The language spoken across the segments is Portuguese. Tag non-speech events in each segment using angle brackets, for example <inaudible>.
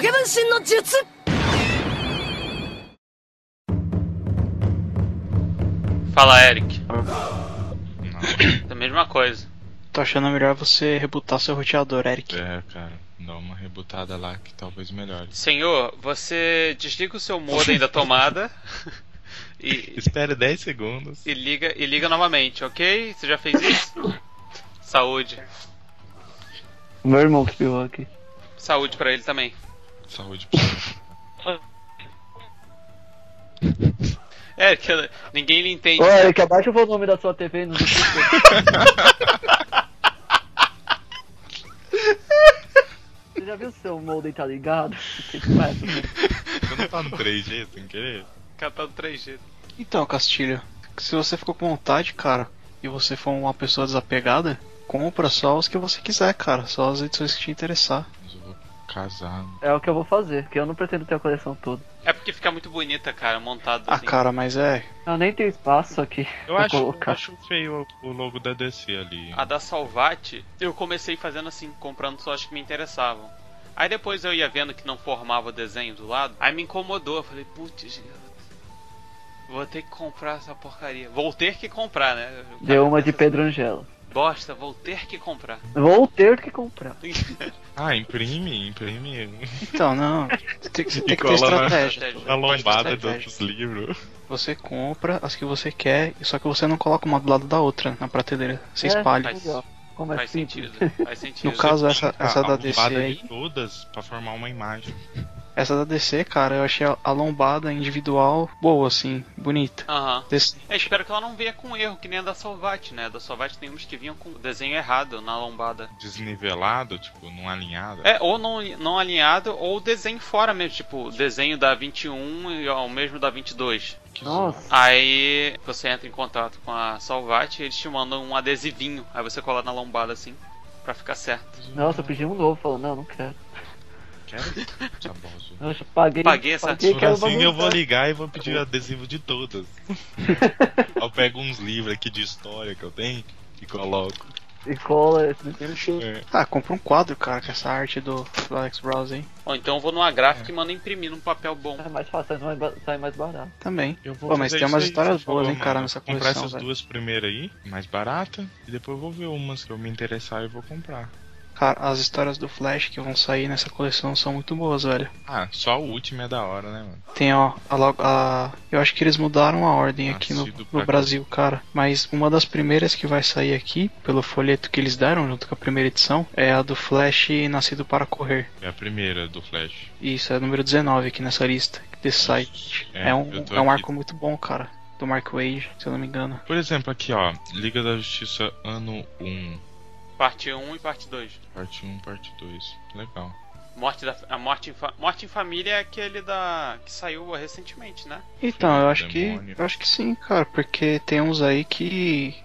影分身の術 Fala, Eric. Não, É a mesma coisa. Tô achando melhor você rebutar seu roteador, Eric. é, cara. Dá uma rebutada lá que talvez melhore. Senhor, você desliga o seu modem da tomada <laughs> e, Espere 10 segundos. e liga e liga novamente, ok? Você já fez isso? Saúde. Meu irmão que espirrou aqui. Saúde pra ele também. Saúde pra você. Eric, ninguém lhe entende. Ô, Eric, abaixa o volume da sua TV e nos. <laughs> Você já viu o seu modem tá ligado? Que que? Você não tá no 3G sem querer? Catando 3G. Então, Castilho, se você ficou com vontade, cara, e você for uma pessoa desapegada, compra só os que você quiser, cara. Só as edições que te interessar. Vou casar. É o que eu vou fazer, porque eu não pretendo ter a coleção toda. É porque fica muito bonita, cara, montado Ah, assim. cara, mas é. Eu nem tenho espaço aqui Eu pra acho, eu colocar. acho feio o o logo da DC ali. A da Salvati, eu comecei fazendo assim, comprando só as que me interessavam. Aí depois eu ia vendo que não formava o desenho do lado, aí me incomodou. Eu falei, putz, vou ter que comprar essa porcaria. Vou ter que comprar, né? Deu uma de Pedro Angela. Bosta, vou ter que comprar. Vou ter que comprar. <laughs> Ah, imprime, imprime Então, não. Você tem, tem que ter na- estratégia. Estratégia. a lombada dos livros. Você compra as que você quer, só que você não coloca uma do lado da outra na prateleira. Você É, espalha. Faz- Legal. Como é Faz simples. sentido, faz sentido. No caso, essa, essa a da DC aí. de todas pra formar uma imagem. Essa da DC, cara, eu achei a- lombada individual boa, assim, bonita. Aham. Desse- Eu espero que ela não venha com erro, que nem a da Salvati, né? A da Salvati tem uns que vinham com o desenho errado na lombada. Desnivelado, tipo, não alinhado. É, ou não, não alinhado, ou desenho fora mesmo, tipo, desenho da 21 e o mesmo da 22. Que Nossa. Aí você entra em contato com a Salvati e eles te mandam um adesivinho. Aí você cola na lombada assim, pra ficar certo. Nossa, eu pedi um novo. Falou, não, não quero. Quero? <laughs> Saboso. Eu já paguei. Paguei essa- paguei Por assim eu vou ligar e vou pedir adesivo de todas. <laughs> eu pego uns livros aqui de história que eu tenho e coloco. E cola esse. É. Ah, compra um quadro, cara, com essa arte do, do Alex Browse aí. Ou então eu vou numa gráfica e mando imprimir num papel bom. É mais fácil, sai mais, sai mais barato. Também. Eu vou Pô, mas tem umas histórias boas, hein, cara, nessa Vou comprar coleção, essas velho. duas primeiras aí, mais barata, e depois eu vou ver umas que eu me interessar e vou comprar. Cara, as histórias do Flash que vão sair nessa coleção são muito boas, velho. Ah, só o último é da hora, né, mano? Tem, ó, a, a- eu acho que eles mudaram a ordem aqui no, no Brasil, cara. Mas uma das primeiras que vai sair aqui, pelo folheto que eles deram junto com a primeira edição, é a do Flash Nascido para Correr. É a primeira do Flash. Isso, é o número 19 aqui nessa lista, desse site. É, É, um, é um aqui. arco muito bom, cara. Do Mark Wade, se eu não me engano. Por exemplo, aqui ó, Liga da Justiça ano 1, Parte 1 e parte 2. parte 1, parte 2. Legal. Morte da, a morte em, fa- morte em família é aquele da que saiu recentemente, né? Então, eu acho que. demônio. Eu acho que sim, cara, porque tem uns aí que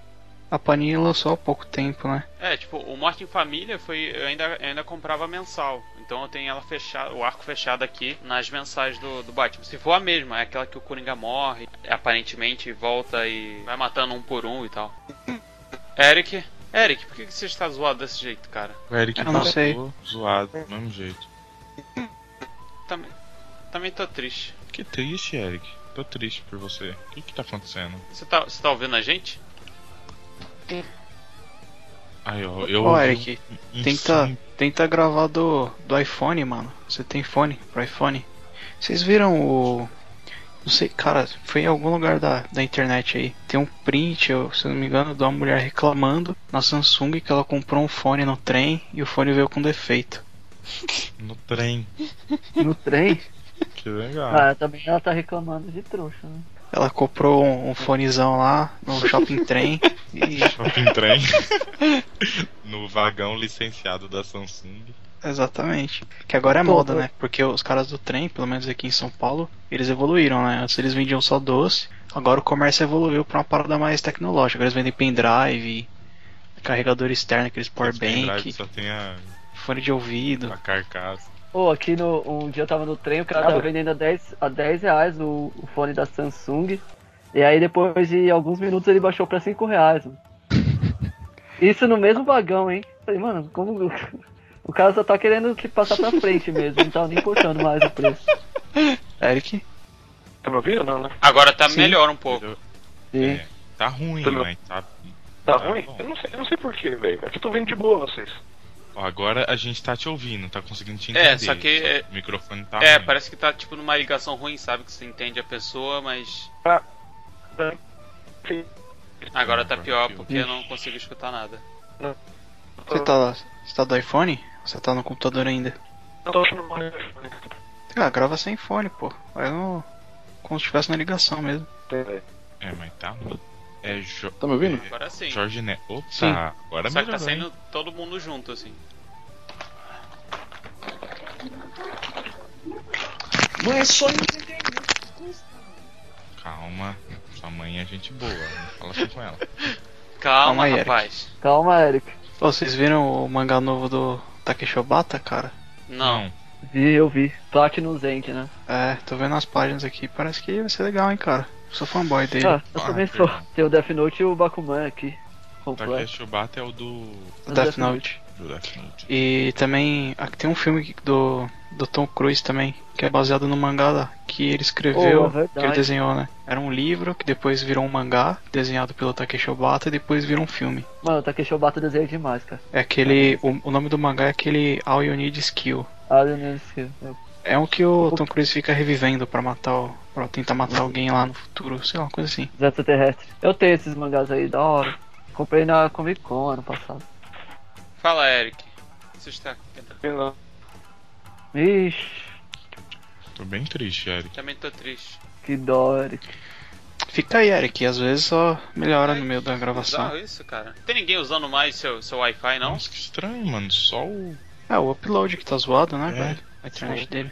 a Panini lançou há pouco tempo, né? É, tipo, o Morte em Família foi. Eu ainda, eu ainda comprava mensal. Então eu tenho ela fechada, o arco fechado aqui nas mensais do, do Batman. Se for a mesma, é aquela que o Coringa morre, aparentemente volta e vai matando um por um e tal. <laughs> Eric, Eric, por que você está zoado desse jeito, cara? O Eric Eu não ficou sei. zoado, do mesmo jeito. Também, também tô triste. Que triste, Eric. Tô triste por você. O que que tá acontecendo? Você tá, você tá ouvindo a gente? Aí, ó, eu. Ô, Eric, um- um tenta, tenta gravar do, do iPhone, mano. Você tem fone pro iPhone. Vocês viram o. Não sei, cara, foi em algum lugar da, da internet aí. Tem um print, eu, se eu não me engano, de uma mulher reclamando na Samsung que ela comprou um fone no trem e o fone veio com defeito. no trem. No trem? Que legal. Ah, também ela tá reclamando de trouxa, né? Ela comprou um, um fonezão lá no shopping trem <laughs> e. Shopping trem. <laughs> no vagão licenciado da Samsung. Exatamente. Que agora é Pô, moda, pô. né? Porque os caras do trem, pelo menos aqui em São Paulo, eles evoluíram, né? Antes eles vendiam só doce, agora o comércio evoluiu pra uma parada mais tecnológica. Agora eles vendem pendrive, carregador externo, aqueles powerbank, Só tem a, fone de ouvido. a carcaça. Pô, aqui no. Um dia eu tava no trem, o cara tava vendendo a 10, a 10 reais o, o fone da Samsung. E aí depois de alguns minutos ele baixou pra 5 reais. Mano. <laughs> Isso no mesmo vagão, hein? Falei, mano, como. O cara só tá querendo te passar pra frente mesmo, não tá nem importando mais o preço. Eric? Tá me ouvindo não, né? Agora tá Sim. melhor um pouco. Sim. É, tá ruim, Tá mas tá. Tá ruim? bom. Eu não sei, eu não sei porquê, velho. É que eu tô vendo de boa vocês. Agora a gente tá te ouvindo, tá conseguindo te entender. É, só que é- O microfone tá É, ruim. parece que tá tipo numa ligação ruim, sabe? Que você entende a pessoa, mas Tá. Sim. agora tá pior porque eu não consigo escutar nada. Você tá, você tá do iPhone? Você tá no computador ainda? Eu tô achando mal. Ah, grava sem fone, pô. Vai no. Como se estivesse na ligação mesmo. É, mas tá. É jo... Tá me ouvindo? Agora sim. Jorge Neto. Opa, Sim. agora Só que tá saindo todo mundo junto, assim. Não é só Calma. Sua mãe é gente boa. Não fala assim com ela. <laughs> Calma, Calma aí, Eric. rapaz. Calma, Eric. Vocês viram o mangá novo do Takeshi Obata, cara? Não. Vi, eu vi. Platinum Zen, né? É, tô vendo as páginas aqui, parece que vai ser legal, hein, cara. Sou fanboy dele. Ah, eu Ah, também sou. perdão. Tem o Death Note e o Bakuman aqui. Completo. Takeshi Obata é o do. do Death Note. do Death Note. E também aqui tem um filme do, do Tom Cruise também, que é baseado no mangá lá, que ele escreveu, Oh, que ele desenhou, né? Era um livro que depois virou um mangá, desenhado pelo Takeshi Obata, e depois virou um filme. Mano, o Takeshi Obata desenha demais, cara. É aquele. O, o nome do mangá é aquele All You Need is Kill. Ah, eu nem esqueci. É um que o Tom Cruise fica revivendo pra matar o. pra tentar matar alguém lá no futuro, sei lá, uma coisa assim. Os extraterrestres. Eu tenho esses mangás aí, da hora. Comprei na Comic Con ano passado. Fala, Eric. Você está. Ixi, Tô bem triste, Eric. Também tô triste. que dó, Eric. Fica aí, Eric, às vezes só melhora no meio da gravação. Bizarro isso, cara. Tem ninguém usando mais seu, seu Wi-Fi, não? Nossa, que estranho, mano. Só o. É, o upload que tá zoado, né, É. velho? A internet dele.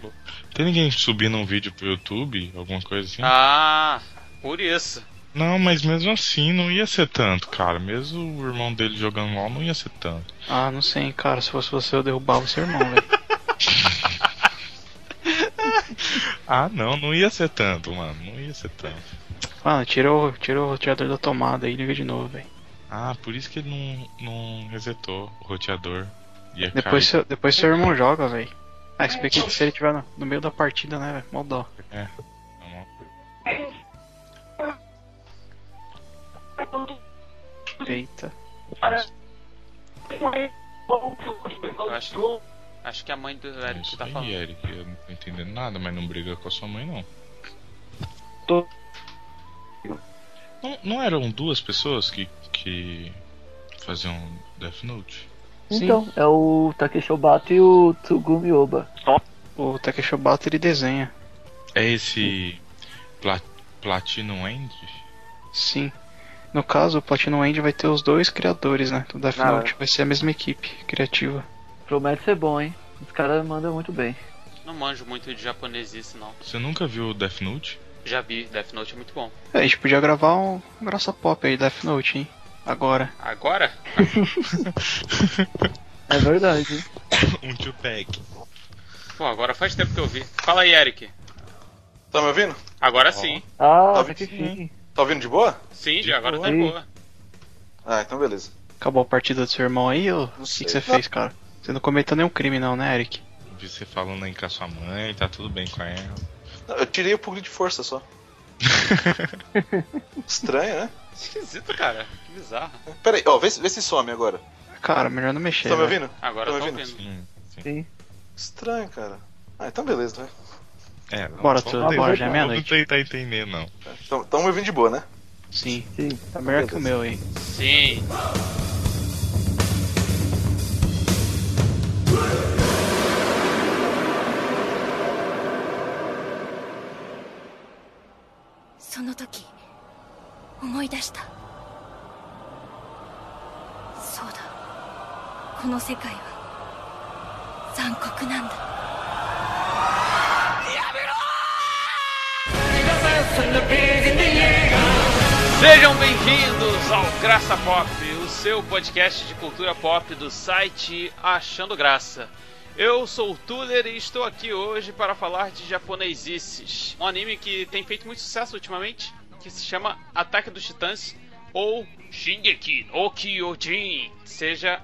Tem ninguém subindo um vídeo pro YouTube? Alguma coisa assim? Ah, por isso. Não, mas mesmo assim não ia ser tanto, cara. Mesmo o irmão dele jogando LOL não ia ser tanto. Ah, não sei, cara. Se fosse você, eu derrubava o seu irmão, velho. <laughs> Ah, não, não ia ser tanto, mano. Não ia ser tanto. Mano, tira o, tira o roteador da tomada e liga de novo, velho. Ah, por isso que ele não, não resetou o roteador. Ia Depois, cair. seu, depois seu irmão joga, velho. Ah, se bem que se ele tiver no, no meio da partida, né, velho? Mó dó. É. Eita. Eu acho, acho que a mãe do É Eric isso tá aí, falando. Eric. Eu não tô entendendo nada, mas não briga com a sua mãe, não. Tô. Não, não eram duas pessoas que, que faziam Death Note? Sim. Então, é o Takeshi Obata e o Tsugumi Oba. O Takeshi Obata, ele desenha. É esse Pla Platinum End? Sim. No caso, o Platinum End vai ter os dois criadores, né? Do Death Ah, Note. Vai ser a mesma equipe criativa. Promete ser bom, hein? Os caras mandam muito bem. Não manjo muito de japonesice, não. Você nunca viu o Death Note? Já vi, Death Note é muito bom. É, a gente podia gravar um graça pop aí, Death Note, hein? Agora. Agora? <laughs> É verdade. hein? um two-pack. Pô, agora faz tempo que eu vi. Fala aí, Eric. Tá me ouvindo? Agora sim. Ah, Tá tá que chique. Tá ouvindo de boa? Sim, De já agora tá boa. boa. Ah, então beleza. Acabou a partida do seu irmão aí, ou o que, que você fez, cara? Você não cometeu nenhum crime não, né, Eric? Vi você falando aí com a sua mãe, tá tudo bem com ela. Não, eu tirei o pouco de força só. <laughs> Estranho, né? Esquisito, cara. Que bizarro. Pera aí, ó, vê, se- vê se some agora. Cara, melhor não mexer. tá me velho. ouvindo? Agora Tá eu me tô ouvindo? ouvindo. Sim, sim. Sim. Estranho, cara. Ah, então beleza, vai. É, não, Bora, tudo, bora, já é meia-noite. tentar entender, não. Então, tamo me ouvindo de boa, né? Sim, Sim. tá melhor que o meu aí. Sim. "その時思い出したそうだこの世界は残酷なんだ Sejam bem-vindos ao Graça Pop, seu podcast de cultura pop do site Achando Graça. Eu sou o Tuller e estou aqui hoje para falar de japonesices, um anime que tem feito muito sucesso ultimamente, que se chama Ataque dos Titãs ou Shingeki no Kyojin, seja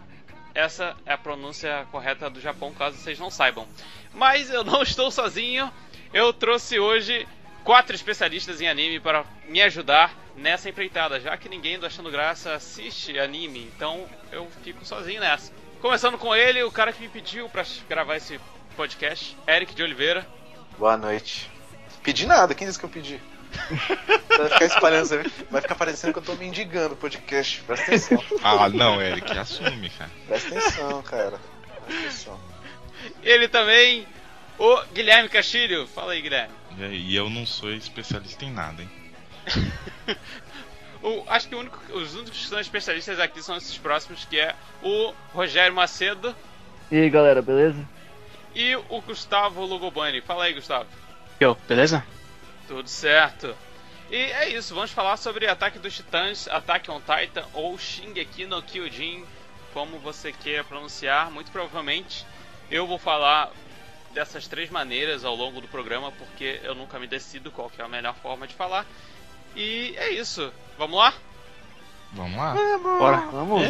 Essa é a pronúncia correta do Japão, caso vocês não saibam. Mas eu não estou sozinho. Eu trouxe hoje quatro especialistas em anime para me ajudar nessa empreitada, já que ninguém do Achando Graça assiste anime, então eu fico sozinho nessa. Começando com ele, o cara que me pediu para gravar esse podcast, Eric de Oliveira. Boa noite. Pedi nada, quem disse que eu pedi? <laughs> Vai ficar espalhando, vai ficar parecendo que eu tô mendigando o podcast. Presta atenção. Ah, não, Eric, assume, cara. Presta atenção, cara. Presta atenção. Ele também, o Guilherme Castilho. Fala aí, Guilherme. E, aí, e eu não sou especialista em nada, hein? <laughs> O- acho que o único- os únicos que são especialistas aqui são esses próximos, que é o Rogério Macedo E aí galera, beleza? e o Gustavo Lugobani. Fala aí, Gustavo. Yo, beleza? Tudo certo. E é isso, vamos falar sobre Ataque dos Titãs, Attack on Titan ou Shingeki no Kyojin, como você queira pronunciar. Muito provavelmente eu vou falar dessas três maneiras ao longo do programa, porque eu nunca me decido qual que é a melhor forma de falar. E é isso. Vamos lá? Vamos lá? Bora. Vamos.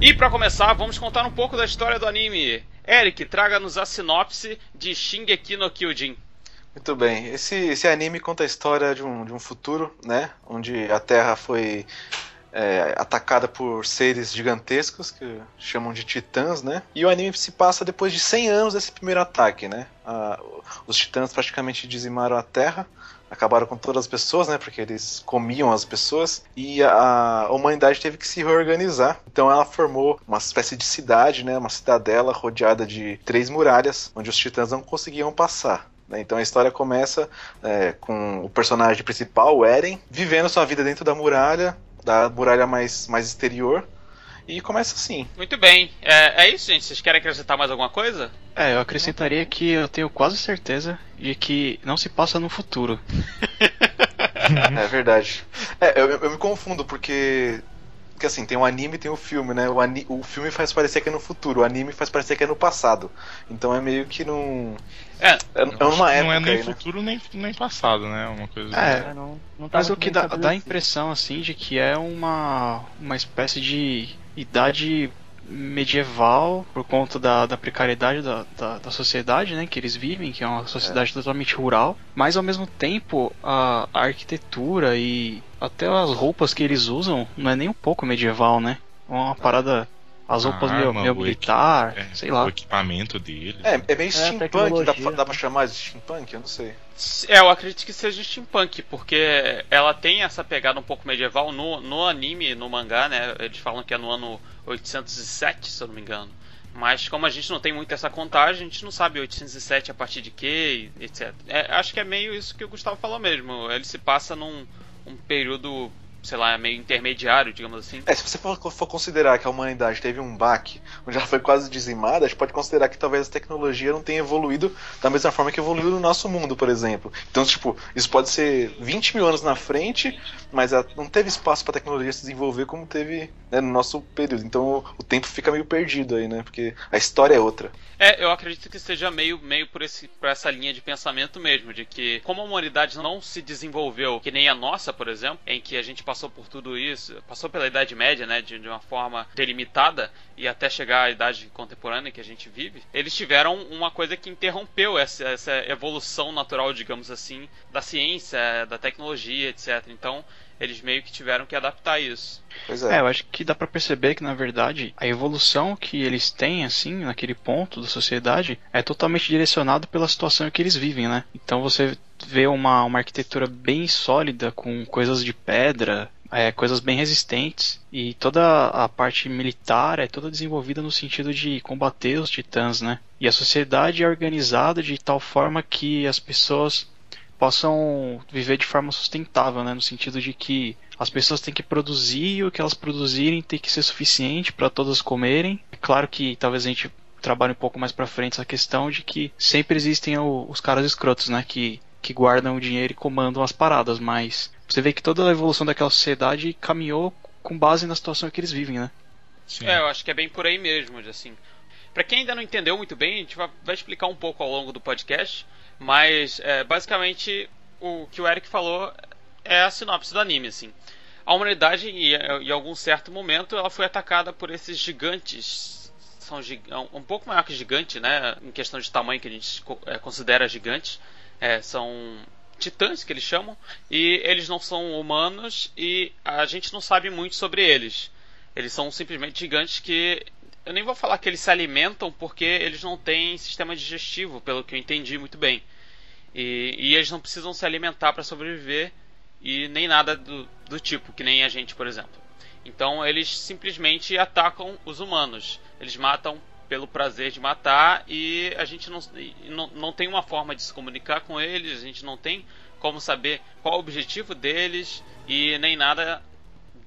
E pra começar, vamos contar um pouco da história do anime. Eric, traga-nos a sinopse de Shingeki no Kyojin. Muito bem. Esse, esse anime conta a história de um, de um futuro, né? Onde a Terra foi é, atacada por seres gigantescos que chamam de titãs, né? E o anime se passa depois de 100 anos desse primeiro ataque, né? Ah, os titãs praticamente dizimaram a Terra, acabaram com todas as pessoas, né? Porque eles comiam as pessoas e a, a humanidade teve que se reorganizar. Então ela formou uma espécie de cidade, né? Uma cidadela rodeada de três muralhas, onde os titãs não conseguiam passar. né? Então a história começa é, com o personagem principal, o Eren, vivendo sua vida dentro da muralha, da muralha mais, mais exterior. E começa assim. Muito bem. É, é isso, gente. Vocês querem acrescentar mais alguma coisa? É, eu acrescentaria que eu tenho quase certeza de que não se passa no futuro. <laughs> É verdade. É, eu, eu me confundo porque. Porque assim, tem o anime e tem o filme, né? O, ani- o filme faz parecer que é no futuro, o anime faz parecer que é no passado. Então é meio que num. É, É, numa época não é nem aí, né? futuro nem, nem passado, né? Uma coisa É. É, não, não Mas o que dá, dá a impressão, assim, de que é uma, uma espécie de idade medieval por conta da, da precariedade da, da, da sociedade, né, que eles vivem, que é uma sociedade totalmente rural, mas ao mesmo tempo a, a arquitetura e até as roupas que eles usam não é nem um pouco medieval, né? É uma parada, as roupas meio, meio o militar, É, sei lá. O equipamento dele. É, é meio É, steampunk, dá, pra- dá pra chamar de steampunk? Eu não sei. É, eu acredito que seja steampunk, porque ela tem essa pegada um pouco medieval no, no anime, no mangá, né? Eles falam que é no ano 807, se eu não me engano. Mas como a gente não tem muito essa contagem, a gente não sabe 807 a partir de que, etc. É, acho que é meio isso que o Gustavo falou mesmo. Ele se passa num um período, sei lá, meio intermediário, digamos assim. É, se você for, for considerar que a humanidade teve um baque, onde ela foi quase dizimada, a gente pode considerar que talvez a tecnologia não tenha evoluído da mesma forma que evoluiu no nosso mundo, por exemplo. Então, tipo, isso pode ser 20 mil anos na frente, mas não teve espaço para a tecnologia se desenvolver como teve né, no nosso período. Então o, o tempo fica meio perdido aí, né? Porque a história é outra. É, eu acredito que seja meio, meio por, esse, por essa linha de pensamento mesmo, de que como a humanidade não se desenvolveu que nem a nossa, por exemplo, em que a gente passou por tudo isso, passou pela Idade Média, né, de, de uma forma delimitada e até chegar à idade contemporânea que a gente vive, eles tiveram uma coisa que interrompeu essa, essa evolução natural, digamos assim, da ciência, da tecnologia, etc. Então, eles meio que tiveram que adaptar isso. Pois É, é. eu acho que dá pra perceber que na verdade a evolução que eles têm assim naquele ponto da sociedade é totalmente direcionado pela situação em que eles vivem, né? Então você vê uma, uma arquitetura bem sólida com coisas de pedra, é, coisas bem resistentes e toda a parte militar é toda desenvolvida no sentido de combater os titãs, né? E a sociedade é organizada de tal forma que as pessoas possam viver de forma sustentável, né? No sentido de que as pessoas têm que produzir e o que elas produzirem tem que ser suficiente para todas comerem. É claro que talvez a gente trabalhe um pouco mais para frente essa questão de que sempre existem o- os caras escrotos, né? Que, que guardam o dinheiro e comandam as paradas, mas você vê que toda a evolução daquela sociedade caminhou com base na situação em que eles vivem, né? Sim. É, eu acho que é bem por aí mesmo, assim. Pra quem ainda não entendeu muito bem, a gente vai, explicar um pouco ao longo do podcast, mas é, basicamente o que o Eric falou é a sinopse do anime, assim. A humanidade, em, em algum certo momento, ela foi atacada por esses gigantes. São gig- um pouco maior que gigante, né? Em questão de tamanho que a gente é, considera gigantes. É, são titãs que eles chamam. E eles não são humanos e a gente não sabe muito sobre eles. Eles são simplesmente gigantes que. Eu nem vou falar que eles se alimentam porque eles não têm sistema digestivo, pelo que eu entendi muito bem. E, e eles não precisam se alimentar para sobreviver e nem nada do, do tipo, que nem a gente, por exemplo. Então eles simplesmente atacam os humanos. Eles matam pelo prazer de matar e a gente não, não, não tem uma forma de se comunicar com eles, a gente não tem como saber qual o objetivo deles e nem nada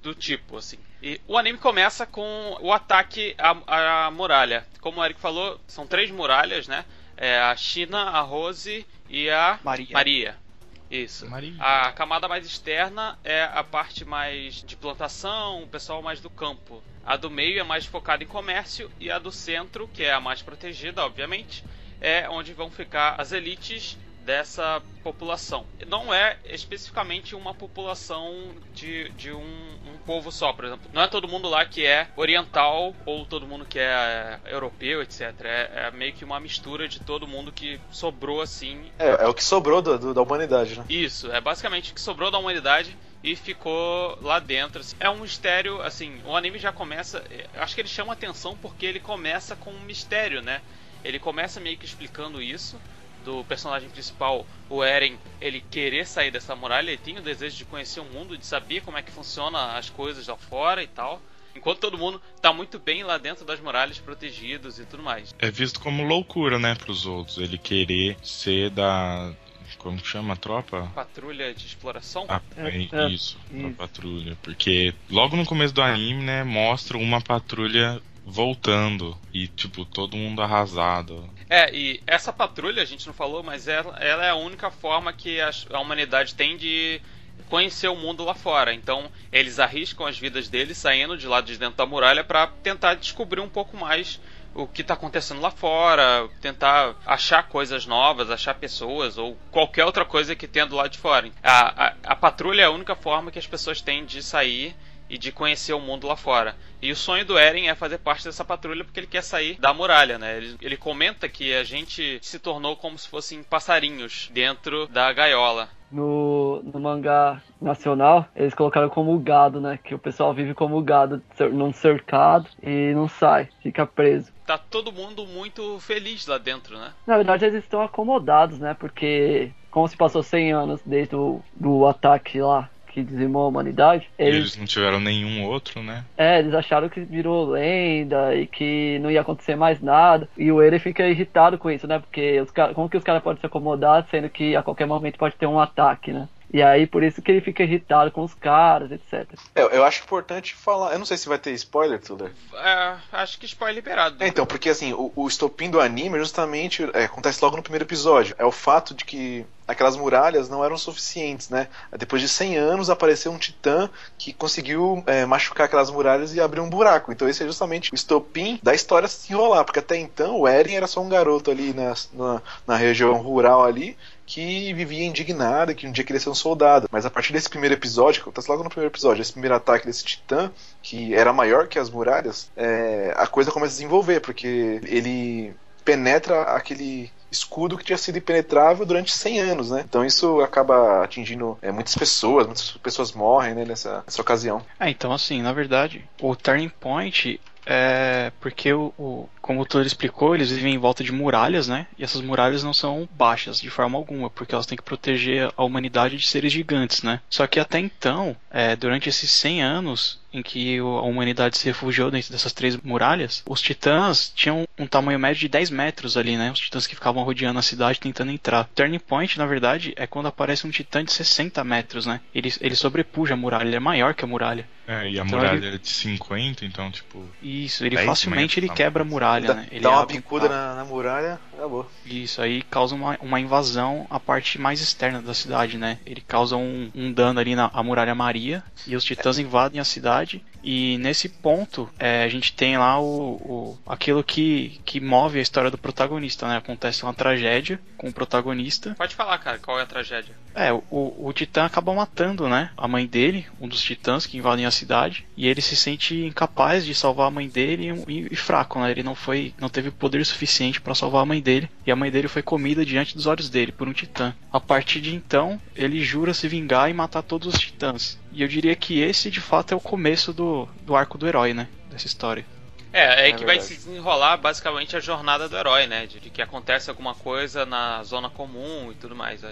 do tipo, assim. E o anime começa com o ataque à, à muralha. Como o Eric falou, são três muralhas, né? É a China, a Rose e a Maria. Maria. Isso. Maria. A camada mais externa é a parte mais de plantação, o pessoal mais do campo. A do meio é mais focada em comércio e a do centro, que é a mais protegida, obviamente, é onde vão ficar as elites dessa população. Não é especificamente uma população de, de um, um povo só, por exemplo. Não é todo mundo lá que é oriental ou todo mundo que é europeu, etc. É, é meio que uma mistura de todo mundo que sobrou assim É, é o que sobrou do- do- da humanidade, né? isso, é basicamente o que sobrou da humanidade e ficou lá dentro. assim. É um mistério, assim, o anime já começa. Acho que ele chama atenção porque ele começa com um mistério, né? Ele começa meio que explicando isso. Do personagem principal, o Eren, ele querer sair dessa muralha, ele tem o desejo de conhecer o mundo, de saber como é que funciona as coisas lá fora e tal. Enquanto todo mundo tá muito bem lá dentro das muralhas, protegidos e tudo mais. É visto como loucura, né, pros outros. Ele querer ser da. Como que chama a tropa? Patrulha de exploração. Ah, É, é, é, isso, isso. patrulha. Porque logo no começo do anime, né, mostra uma patrulha voltando e, tipo, todo mundo arrasado. É, e essa patrulha, a gente não falou, mas ela, ela é a única forma que a, a humanidade tem de conhecer o mundo lá fora. Então, eles arriscam as vidas deles saindo de lá de dentro da muralha para tentar descobrir um pouco mais o que está acontecendo lá fora, tentar achar coisas novas, achar pessoas ou qualquer outra coisa que tenha do lado de fora. A, a, a patrulha é a única forma que as pessoas têm de sair e de conhecer o mundo lá fora. E o sonho do Eren é fazer parte dessa patrulha porque ele quer sair da muralha, né? Ele, ele comenta que a gente se tornou como se fossem passarinhos dentro da gaiola. No, no mangá nacional, eles colocaram como gado, né? Que o pessoal vive como gado, num cercado e não sai, fica preso. Tá todo mundo muito feliz lá dentro, né? Na verdade, eles estão acomodados, né? Porque, como se passou 100 anos desde o do ataque lá que dizimou a humanidade, eles, eles não tiveram nenhum outro, né? é, eles acharam que virou lenda e que não ia acontecer mais nada. E o Eren fica irritado com isso, né? Porque os cara, como que os caras podem se acomodar sendo que a qualquer momento pode ter um ataque, né? E aí, por isso que ele fica irritado com os caras, etc. É, eu acho importante falar. Eu não sei se vai ter spoiler, Tuller. É, acho que spoiler liberado. É, então, porque assim, o, o estopim do anime justamente é, acontece logo no primeiro episódio. É o fato de que aquelas muralhas não eram suficientes, né? Depois de 100 anos apareceu um titã que conseguiu é, machucar aquelas muralhas e abrir um buraco. Então esse é justamente o estopim da história se enrolar, porque até então o Eren era só um garoto ali na, na, na região rural ali que vivia indignado, que um dia queria ser um soldado. Mas a partir desse primeiro episódio, que acontece logo no primeiro episódio, esse primeiro ataque desse titã, que era maior que as muralhas, é, a coisa começa a desenvolver, porque ele penetra aquele escudo que tinha sido impenetrável durante 100 anos, né? Então isso acaba atingindo é, muitas pessoas, muitas pessoas morrem né, nessa, nessa ocasião. É, então assim, na verdade, o turning point é porque o, o como o Tuller explicou, eles vivem em volta de muralhas, né? E essas muralhas não são baixas de forma alguma, porque elas têm que proteger a humanidade de seres gigantes, né? Só que até então, é, durante esses 100 anos em que a humanidade se refugiou dentro dessas três muralhas, os titãs tinham um tamanho médio de 10 metros ali, né? Os titãs que ficavam rodeando a cidade tentando entrar. Turning point, na verdade, é quando aparece um titã de 60 metros, né? Ele, ele sobrepuja a muralha, ele é maior que a muralha. É, e a Então muralha ele- é de 50, então, tipo. Isso, ele 10 facilmente ele metros, quebra a tá? muralha, dá né? Ele dá uma abre na, na muralha, Acabou. Isso aí causa uma, uma invasão à parte mais externa da cidade, né? Ele causa um, um dano ali na a muralha Maria e os titãs invadem a cidade. E nesse ponto é, a gente tem lá o, o, aquilo que, que move a história do protagonista, né? Acontece uma tragédia com o protagonista. Pode falar, cara, qual é a tragédia? É, o, o titã acaba matando, né? A mãe dele, um dos titãs que invadem a cidade, e ele se sente incapaz de salvar a mãe dele e, e fraco, né? Ele não foi, não teve poder suficiente para salvar a mãe dele, e a mãe dele foi comida diante dos olhos dele por um titã. A partir de então, ele jura se vingar e matar todos os titãs. E eu diria que esse, de fato, é o começo do, do arco do herói, né? Dessa história. É, é, É que vai verdade. se desenrolar basicamente a jornada do herói, né? De, de que acontece alguma coisa na zona comum e tudo mais.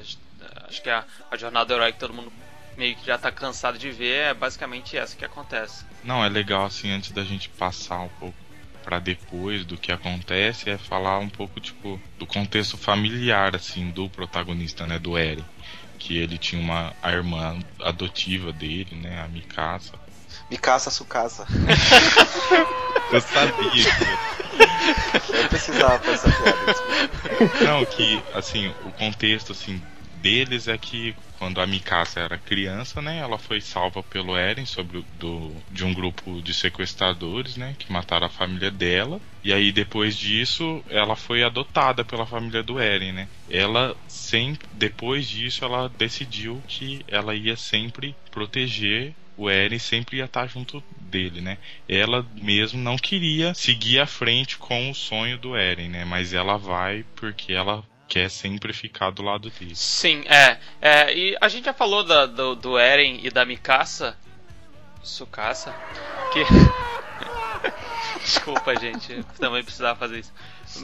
Acho que a, a jornada do herói que todo mundo meio que já tá cansado de ver é basicamente essa que acontece. Não, é legal assim, antes da gente passar um pouco pra depois do que acontece, é falar um pouco, tipo, do contexto familiar, assim, do protagonista, né, do Eren. Que ele tinha uma a irmã adotiva dele, né, a Mikasa. Mikasa Sukasa. <laughs> Eu sabia que Eu precisava fazer essa piada. desculpa. Não, que assim, o contexto assim deles é que quando a Mikasa era criança, né, ela foi salva pelo Eren sobre do de um grupo de sequestradores, né, que mataram a família dela. E aí depois disso, ela foi adotada pela família do Eren, né? Ela sempre depois disso ela decidiu que ela ia sempre proteger o Eren sempre ia estar junto dele, né? Ela mesmo não queria seguir à frente com o sonho do Eren, né? Mas ela vai porque ela quer sempre ficar do lado dele. Sim, é. é e a gente já falou da- do, do Eren e da Mikasa. Sukasa? Que. <laughs> Desculpa, gente. Também precisava fazer isso.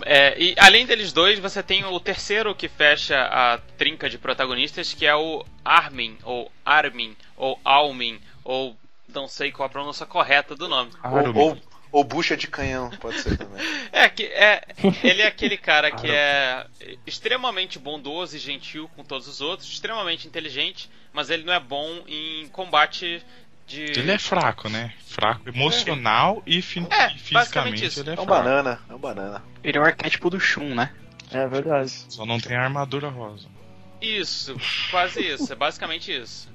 É, e além deles dois, você tem o terceiro que fecha a trinca de protagonistas, que é o Armin, ou Armin, ou Almin, ou não sei qual a pronúncia correta do nome. Ou, ou, ou bucha de canhão, pode ser também. <laughs> É, que é, ele é aquele cara que é extremamente bondoso e gentil com todos os outros, extremamente inteligente, mas ele não é bom em combate de. Ele é fraco, né? Fraco emocional e, fi- É, e fisicamente basicamente isso. ele é É um fraco. banana, é um banana. Ele é o arquétipo do Shun, né? É verdade. Só não tem armadura rosa. Isso, quase isso, é basicamente isso.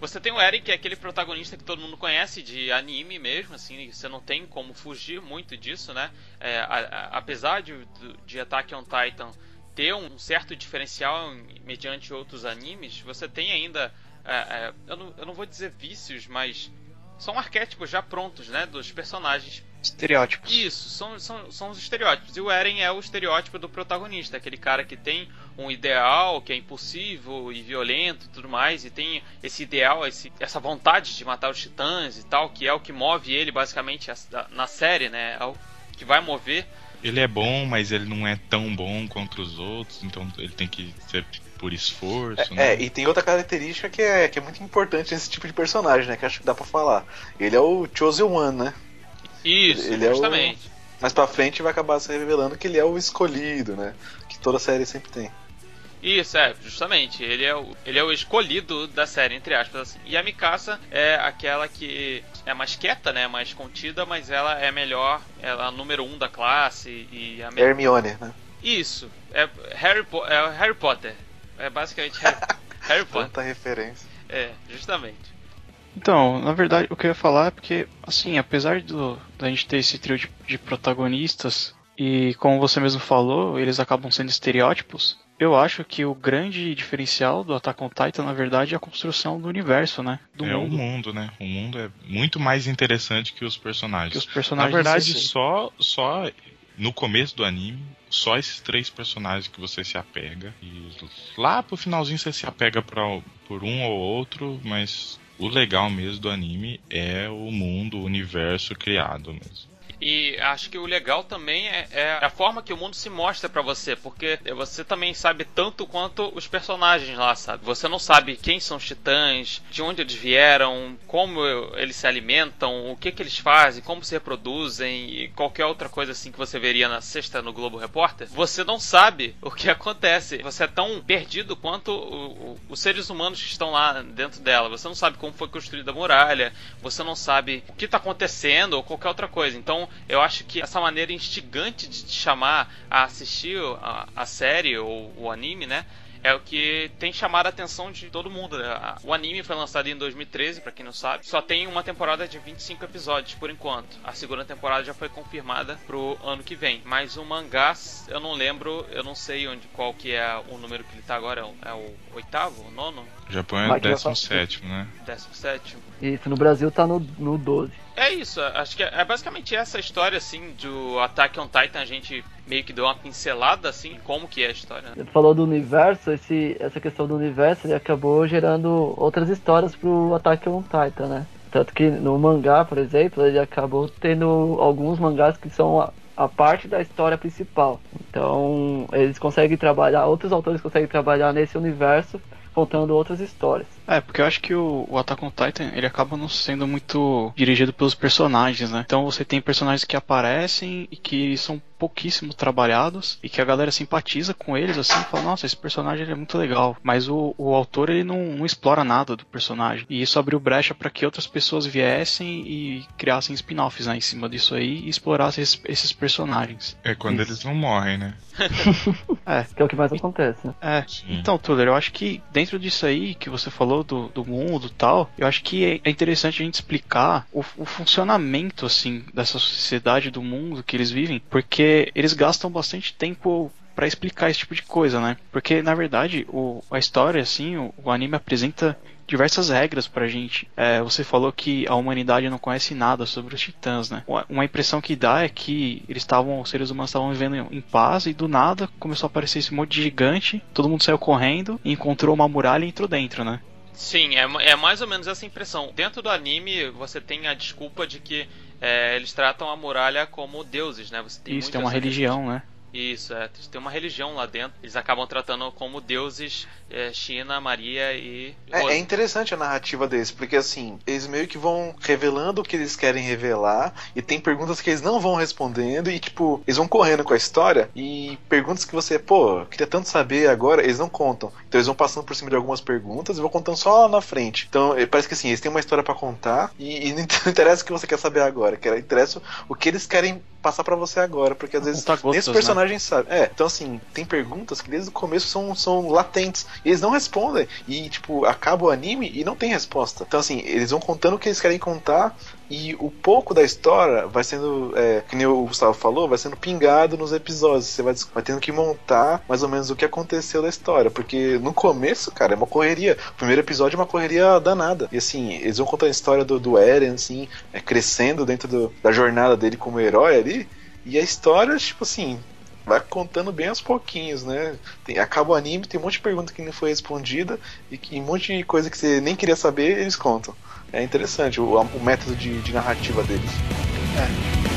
Você tem o Eren, que é aquele protagonista que todo mundo conhece de anime mesmo, assim, você não tem como fugir muito disso, né? É, a- a- apesar de, de Attack on Titan ter um certo diferencial mediante outros animes, você tem ainda. é, é, eu, não, eu não vou dizer vícios, mas são arquétipos já prontos, né? Dos personagens Estereótipos. isso, são, são, são os estereótipos. E o Eren é o estereótipo do protagonista, aquele cara que tem um ideal, que é impulsivo e violento e tudo mais, e tem esse ideal, esse, essa vontade de matar os titãs e tal, que é o que move ele basicamente na série, né? É o que vai mover. Ele é bom, mas ele não é tão bom contra os outros, então ele tem que ser por esforço, né? É, e tem outra característica que é, que é muito importante nesse tipo de personagem, né? Que acho que dá pra falar. Ele é o Chosen One, né? Isso, Ele é o- justamente. Mas pra frente vai acabar se revelando que ele é o escolhido, né? Que toda série sempre tem. Isso, é, justamente. Ele é, o, ele é o escolhido da série, entre aspas. Assim. E a Mikasa é aquela que é mais quieta, né? Mais contida, mas ela é melhor. Ela é a número um da classe e a Hermione, né? Isso. É Harry, Po- é Harry Potter. É basicamente Harry, <laughs> Harry Potter. Tanta referência. É, justamente. Então, na verdade, o que eu ia falar é porque, assim, apesar do, da gente ter esse trio de, de protagonistas, e como você mesmo falou, eles acabam sendo estereótipos, eu acho que o grande diferencial do Attack on Titan, na verdade, é a construção do universo, né? Do é o mundo. mundo, né? O mundo é muito mais interessante que os personagens. Que os Na personagens verdade, em si. só, só no começo do anime, só esses três personagens que você se apega. E lá pro finalzinho você se apega pra, por um ou outro, mas o legal mesmo do anime é o mundo, o universo criado mesmo. E acho que o legal também é, é a forma que o mundo se mostra pra você, porque você também sabe tanto quanto os personagens lá, sabe? Você não sabe quem são os titãs, de onde eles vieram, como eles se alimentam, o que que eles fazem, como se reproduzem e qualquer outra coisa assim que você veria na sexta no Globo Repórter. Você não sabe <laughs> o que acontece. Você é tão perdido quanto o- o- os seres humanos que estão lá dentro dela. Você não sabe como foi construída a muralha, você não sabe o que está acontecendo ou qualquer outra coisa. Então, eu acho que essa maneira instigante de te chamar a assistir a, a série ou o anime, né? é o que tem chamado a atenção de todo mundo. Né? O anime foi lançado em 2013, para quem não sabe. Só tem uma temporada de 25 episódios por enquanto. A segunda temporada já foi confirmada pro ano que vem. Mas o mangá, eu não lembro, eu não sei onde qual que é o número que ele tá agora. É o oitavo, o nono? O Japão é o 17, né? 17. Isso, no Brasil tá no, no 12. É isso, acho que é, é basicamente essa história, assim, do Attack on Titan. A gente meio que deu uma pincelada, assim, como que é a história. Né? Você falou do universo, esse, essa questão do universo, ele acabou gerando outras histórias pro Attack on Titan, né? Tanto que no mangá, por exemplo, ele acabou tendo alguns mangás que são a, a parte da história principal. Então, eles conseguem trabalhar, outros autores conseguem trabalhar nesse universo contando outras histórias. É, porque eu acho que o, o Attack on Titan, ele acaba não sendo muito dirigido pelos personagens, né? Então você tem personagens que aparecem e que são pouquíssimo trabalhados e que a galera simpatiza com eles, assim, fala, nossa, esse personagem é muito legal. Mas o, o autor, ele não, não explora nada do personagem. E isso abriu brecha para que outras pessoas viessem e criassem spin-offs né, em cima disso aí e explorassem esses, esses personagens. É quando isso. eles não morrem, né? <laughs> é. Que é o que mais acontece, né? É. Sim. Então, Tuller, eu acho que dentro disso aí que você falou do, do mundo tal, eu acho que é, é interessante a gente explicar o, o funcionamento, assim, dessa sociedade, do mundo que eles vivem, porque eles gastam bastante tempo para explicar esse tipo de coisa, né? Porque na verdade o, a história, assim, o, o anime apresenta diversas regras pra gente. É, você falou que a humanidade não conhece nada sobre os titãs, né? Uma impressão que dá é que eles estavam, os seres humanos estavam vivendo em paz e do nada começou a aparecer esse monte de gigante, todo mundo saiu correndo, encontrou uma muralha e entrou dentro, né? Sim, é, é mais ou menos essa impressão. Dentro do anime, você tem a desculpa de que é, eles tratam a muralha como deuses, né? Você tem Isso, tem uma religião, né? Isso, é. Tem uma religião lá dentro. Eles acabam tratando como deuses é, China, Maria e. É, é, interessante a narrativa deles, porque assim, eles meio que vão revelando o que eles querem revelar, e tem perguntas que eles não vão respondendo, e tipo, eles vão correndo com a história, e perguntas que você, pô, queria tanto saber agora, eles não contam. Então eles vão passando por cima de algumas perguntas e vão contando só lá na frente. Então é, parece que assim, eles têm uma história para contar, e, e, não <laughs> interessa o que você quer saber agora, que interessa o que eles querem passar para você agora, porque às vezes gostoso, nem os personagens né? sabem. É, então assim, tem perguntas que desde o começo são, são latentes. E eles não respondem. E, tipo, acaba o anime e não tem resposta. Então, assim, eles vão contando o que eles querem contar. E o pouco da história vai sendo, é, que nem o Gustavo falou, vai sendo pingado nos episódios. Você vai, vai tendo que montar mais ou menos o que aconteceu da história. Porque no começo, cara, é uma correria. O primeiro episódio é uma correria danada. E assim, eles vão contar a história do, do Eren, assim, é, crescendo dentro do, da jornada dele como herói ali. E a história, tipo assim, vai contando bem aos pouquinhos, né? Tem, acaba o anime, tem um monte de pergunta que não foi respondida e, que, um monte de coisa que você nem queria saber, eles contam. É interessante o, o método de, de narrativa deles. É.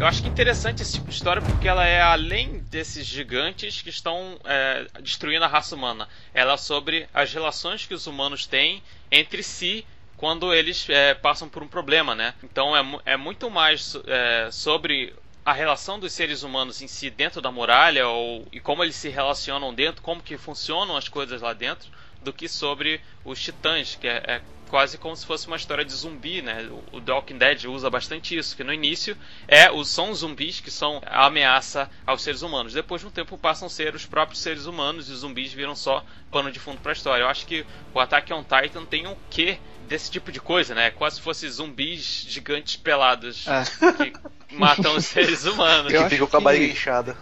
Eu acho que interessante esse tipo de história porque ela é além desses gigantes que estão é, destruindo a raça humana. Ela é sobre as relações que os humanos têm entre si quando eles é, passam por um problema, né? Então é, é muito mais é, sobre a relação dos seres humanos em si dentro da muralha ou e como eles se relacionam dentro, como que funcionam as coisas lá dentro, do que sobre os titãs, que é, é quase como se fosse uma história de zumbi, né? O The Walking Dead usa bastante isso, que no início é são os zumbis que são a ameaça aos seres humanos. Depois de um tempo passam a ser os próprios seres humanos e os zumbis viram só pano de fundo para a história. Eu acho que o Attack on Titan tem um quê desse tipo de coisa, né? Quase se fosse zumbis gigantes pelados é. que matam os seres humanos. <laughs> Que ficam com a barriga inchada.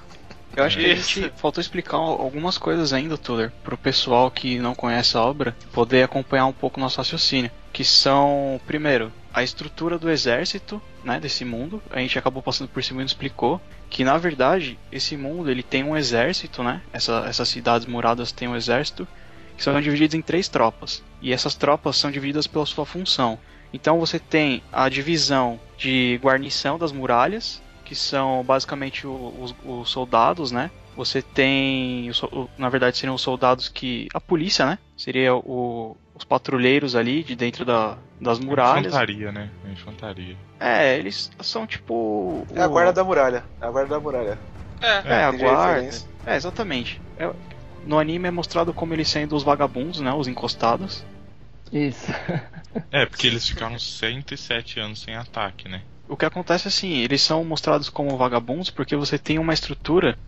Eu acho que a gente faltou explicar algumas coisas ainda, Tuller, para o pessoal que não conhece a obra poder acompanhar um pouco nosso raciocínio. Que são, primeiro, a estrutura do exército né, desse mundo. A gente acabou passando por cima e explicou que, na verdade, esse mundo ele tem um exército, né? Essa, essas cidades muradas têm um exército que são divididos em três tropas. E essas tropas são divididas pela sua função. Então você tem a divisão de guarnição das muralhas, que são basicamente os, os soldados, né? Você tem, na verdade, seriam os soldados que. A polícia, né? Seria o- os patrulheiros ali de dentro da- das muralhas. Infantaria, né? Infantaria. É, eles são tipo. É a guarda da muralha. É a guarda da muralha. É, É, a Entendi a guarda. É, exatamente. É- no anime é mostrado como eles sendo os vagabundos, né? Os encostados. Isso. É, porque eles ficaram 107 anos sem ataque, né? O que acontece é assim, eles são mostrados como vagabundos porque você tem uma estrutura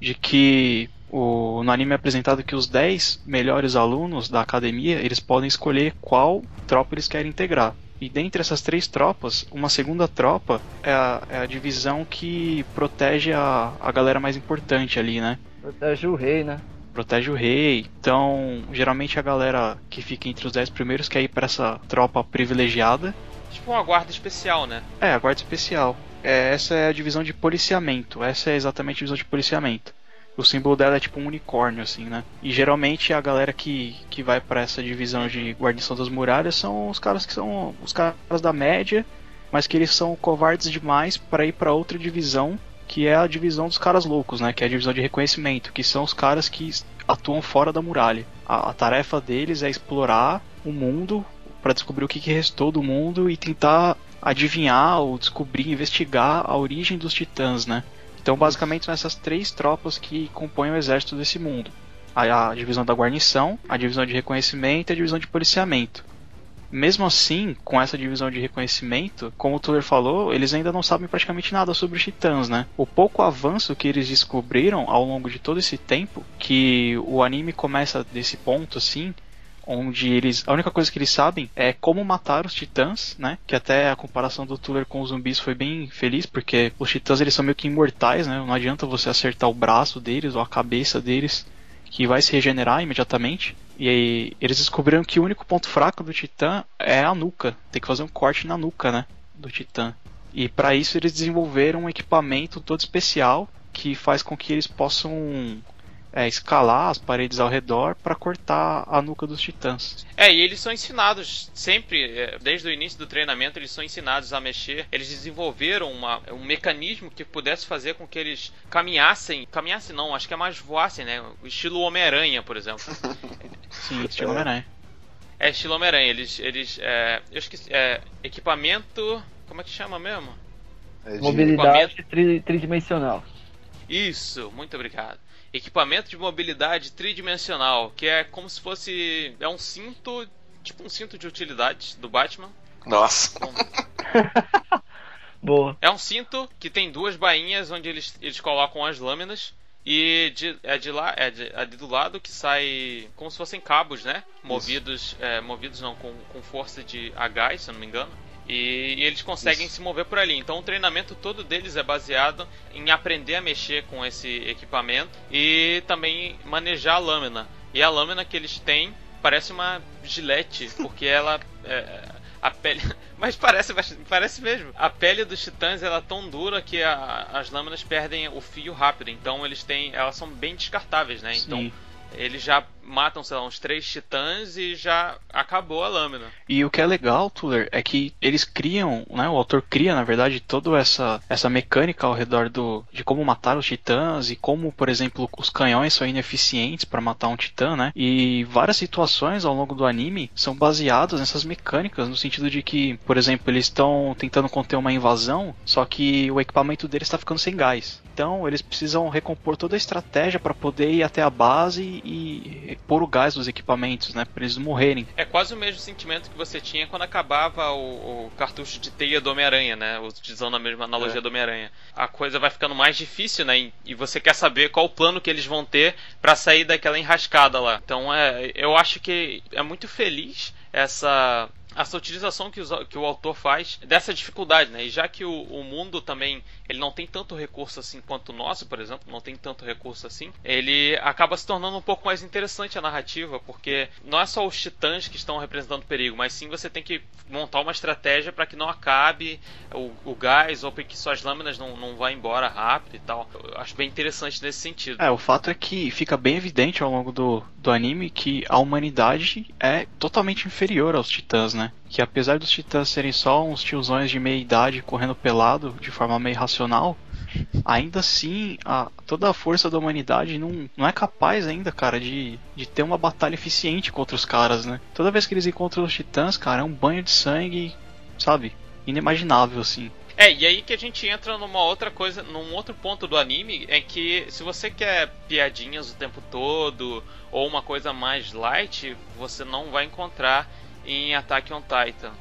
de que o, no anime é apresentado que os 10 melhores alunos da academia, eles podem escolher qual tropa eles querem integrar. E dentre essas três tropas, uma segunda tropa é a, é a divisão que protege a, a galera mais importante ali, né? Protege o rei, né? protege o rei. Então, geralmente a galera que fica entre os 10 primeiros quer ir para essa tropa privilegiada. Tipo uma guarda especial, né? É, a guarda especial. É, essa é a divisão de policiamento. Essa é exatamente a divisão de policiamento. O símbolo dela é tipo um unicórnio, assim, né? E geralmente a galera que, que vai para essa divisão de guarnição das muralhas são os caras que são os caras da média, mas que eles são covardes demais para ir para outra divisão, que é a divisão dos caras loucos, né? Que é a divisão de reconhecimento, que são os caras que atuam fora da muralha. A, a tarefa deles é explorar o mundo para descobrir o que, que restou do mundo e tentar adivinhar ou descobrir, investigar a origem dos titãs, né? Então, basicamente, são essas três tropas que compõem o exército desse mundo: a, a divisão da guarnição, a divisão de reconhecimento e a divisão de policiamento. Mesmo assim, com essa divisão de reconhecimento, como o Tuller falou, eles ainda não sabem praticamente nada sobre os titãs, né? O pouco avanço que eles descobriram ao longo de todo esse tempo, que o anime começa desse ponto assim, onde eles a única coisa que eles sabem é como matar os titãs, né? Que até a comparação do Tuller com os zumbis foi bem feliz, porque os titãs eles são meio que imortais, né? Não adianta você acertar o braço deles ou a cabeça deles que vai se regenerar imediatamente. E aí eles descobriram que o único ponto fraco do titã é a nuca. Tem que fazer um corte na nuca, né, do titã. E para isso eles desenvolveram um equipamento todo especial que faz com que eles possam é, escalar as paredes ao redor para cortar a nuca dos titãs. É, e eles são ensinados sempre, é, desde o início do treinamento, eles são ensinados a mexer. Eles desenvolveram uma- um mecanismo que pudesse fazer com que eles caminhassem. Caminhassem não, acho que é mais voassem, né? O estilo Homem-Aranha, por exemplo. <laughs> Sim, estilo Homem-Aranha. É estilo Homem-Aranha. Eles. eles é, eu esqueci. É, equipamento. Como é que chama mesmo? É de- Mobilidade tri- tridimensional. Isso, muito obrigado. Equipamento de mobilidade tridimensional, que é como se fosse. É um cinto. Tipo um cinto de utilidade do Batman. Nossa. <laughs> Boa. É um cinto que tem duas bainhas onde eles, eles colocam as lâminas. E de, é de lá, é, de, é de do lado que sai como se fossem cabos, né? Movidos, é, movidos não, com, com força de a gás, se eu não me engano. E, e eles conseguem Isso. se mover por ali. Então o treinamento todo deles é baseado em aprender a mexer com esse equipamento e também manejar a lâmina. E a lâmina que eles têm parece uma gilete, <laughs> porque ela. é, a pele. <laughs> Mas parece, parece mesmo. A pele dos titãs ela é tão dura que a- as lâminas perdem o fio rápido. Então eles têm. Elas são bem descartáveis, né? Então Sim. eles já matam, sei lá, uns três titãs e já acabou a lâmina. E o que é legal, Tuller, é que eles criam, né? O autor cria, na verdade, toda essa, essa mecânica ao redor do, de como matar os titãs e como, por exemplo, os canhões são ineficientes para matar um titã, né? E várias situações ao longo do anime são baseadas nessas mecânicas, no sentido de que, por exemplo, eles estão tentando conter uma invasão, só que o equipamento deles está ficando sem gás. Então eles precisam recompor toda a estratégia para poder ir até a base e pôr o gás dos equipamentos, né? Para eles morrerem. É quase o mesmo sentimento que você tinha quando acabava o, o cartucho de teia do Homem-Aranha, né? Utilizando a mesma analogia É. do Homem-Aranha. A coisa vai ficando mais difícil, né? E- E você quer saber qual o plano que eles vão ter pra sair daquela enrascada lá. Então é, eu acho que é muito feliz essa essa utilização que, que o autor faz dessa dificuldade, né? E já que o, o mundo também ele não tem tanto recurso assim quanto o nosso, por exemplo, não tem tanto recurso assim, ele acaba se tornando um pouco mais interessante a narrativa, porque não é só os titãs que estão representando perigo, mas sim você tem que montar uma estratégia para que não acabe o, o gás ou para que suas lâminas não, não vá embora rápido e tal. Eu acho bem interessante nesse sentido. É, o fato é que fica bem evidente ao longo do, do anime que a humanidade é totalmente inferior aos titãs, né? Que apesar dos titãs serem só uns tiozões de meia idade correndo pelado de forma meio racional, ainda assim, a, toda a força da humanidade não, não é capaz ainda, cara, de, de ter uma batalha eficiente contra os caras, né? Toda vez que eles encontram os titãs, cara, é um banho de sangue, sabe? Inimaginável, assim. É, e aí que a gente entra numa outra coisa, num outro ponto do anime, é que se você quer piadinhas o tempo todo, ou uma coisa mais light, você não vai encontrar em Attack on Titan.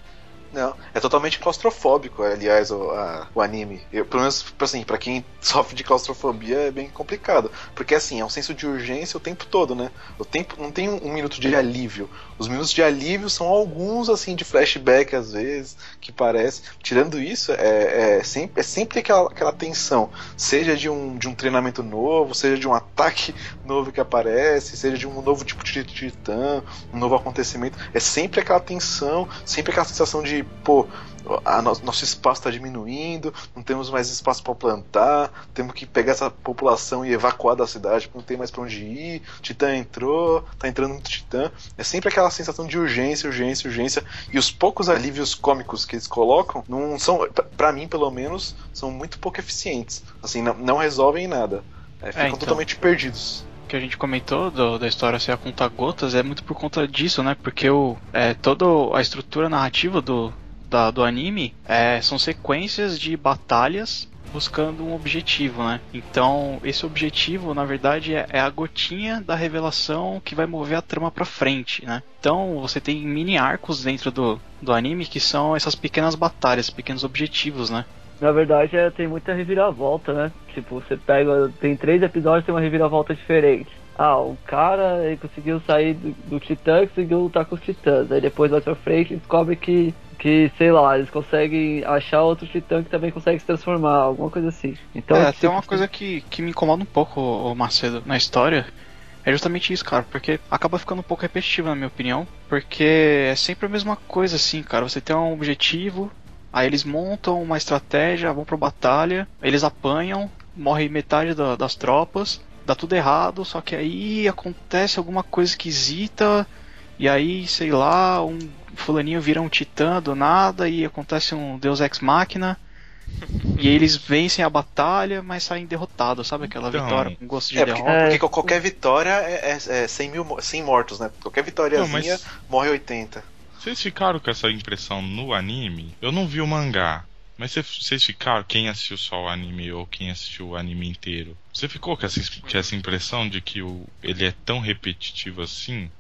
Não, é totalmente claustrofóbico, aliás, o, a- o anime. Eu, pelo menos, assim, pra quem <laughs> sofre de claustrofobia é bem complicado. Porque, assim, é um senso de urgência o tempo todo, né? O tempo não tem um, um minuto de alívio. Os minutos de alívio são alguns, assim, de flashback, às vezes, que parece. Tirando isso, é, é sempre, é sempre aquela, aquela tensão. Seja de um, de um treinamento novo, seja de um ataque <laughs> novo que aparece, seja de um novo tipo de titã, um novo acontecimento. É sempre aquela tensão, sempre aquela sensação de, pô, a no- nosso espaço está diminuindo, não temos mais espaço para plantar, temos que pegar essa população e evacuar da cidade, porque não tem mais para onde ir. Titã entrou, tá entrando muito Titã. É sempre aquela sensação de urgência, urgência, urgência. E os poucos alívios cômicos que eles colocam não são, para mim pelo menos, são muito pouco eficientes. Assim, não, não resolvem nada. É, ficam então. totalmente perdidos. que a gente comentou do- da história ser a conta gotas é muito por conta disso, né? Porque o, é, toda a estrutura narrativa do, da- do anime é, são sequências de batalhas buscando um objetivo, né? Então, esse objetivo, na verdade, é, é a gotinha da revelação que vai mover a trama pra frente, né? Então, você tem mini arcos dentro do, do anime que são essas pequenas batalhas, pequenos objetivos, né? Na verdade, é, tem muita reviravolta, né? Tipo, você pega. Tem três episódios tem uma reviravolta diferente. Ah, o cara ele conseguiu sair do, do Titã e conseguiu lutar com os Titãs. Aí depois mais pra frente descobre que, que, sei lá, eles conseguem achar outro Titã que também consegue se transformar, alguma coisa assim. Então, é, até tipo uma coisa que, que me incomoda um pouco, o Macedo, na história, é justamente isso, cara, porque acaba ficando um pouco repetitivo, na minha opinião, porque é sempre a mesma coisa, assim, cara, você tem um objetivo, aí eles montam uma estratégia, vão pra batalha, eles apanham, morre metade da- das tropas, dá tudo errado, só que aí acontece alguma coisa esquisita, e aí, sei lá, um fulaninho vira um titã do nada, e acontece um Deus Ex Machina, e eles vencem a batalha, mas saem derrotados, sabe? Aquela Então, vitória com gosto de É, porque, derrota. porque qual- qualquer vitória é, é, é 100, mil, mo- 100 mortos, né? Qualquer vitóriazinha Não, mas morre 80. vocês ficaram com essa impressão no anime? Eu não vi o mangá. Mas cê- vocês ficaram, quem assistiu só o anime ou quem assistiu o anime inteiro, você ficou com essa, com essa impressão de que o, ele é tão repetitivo assim?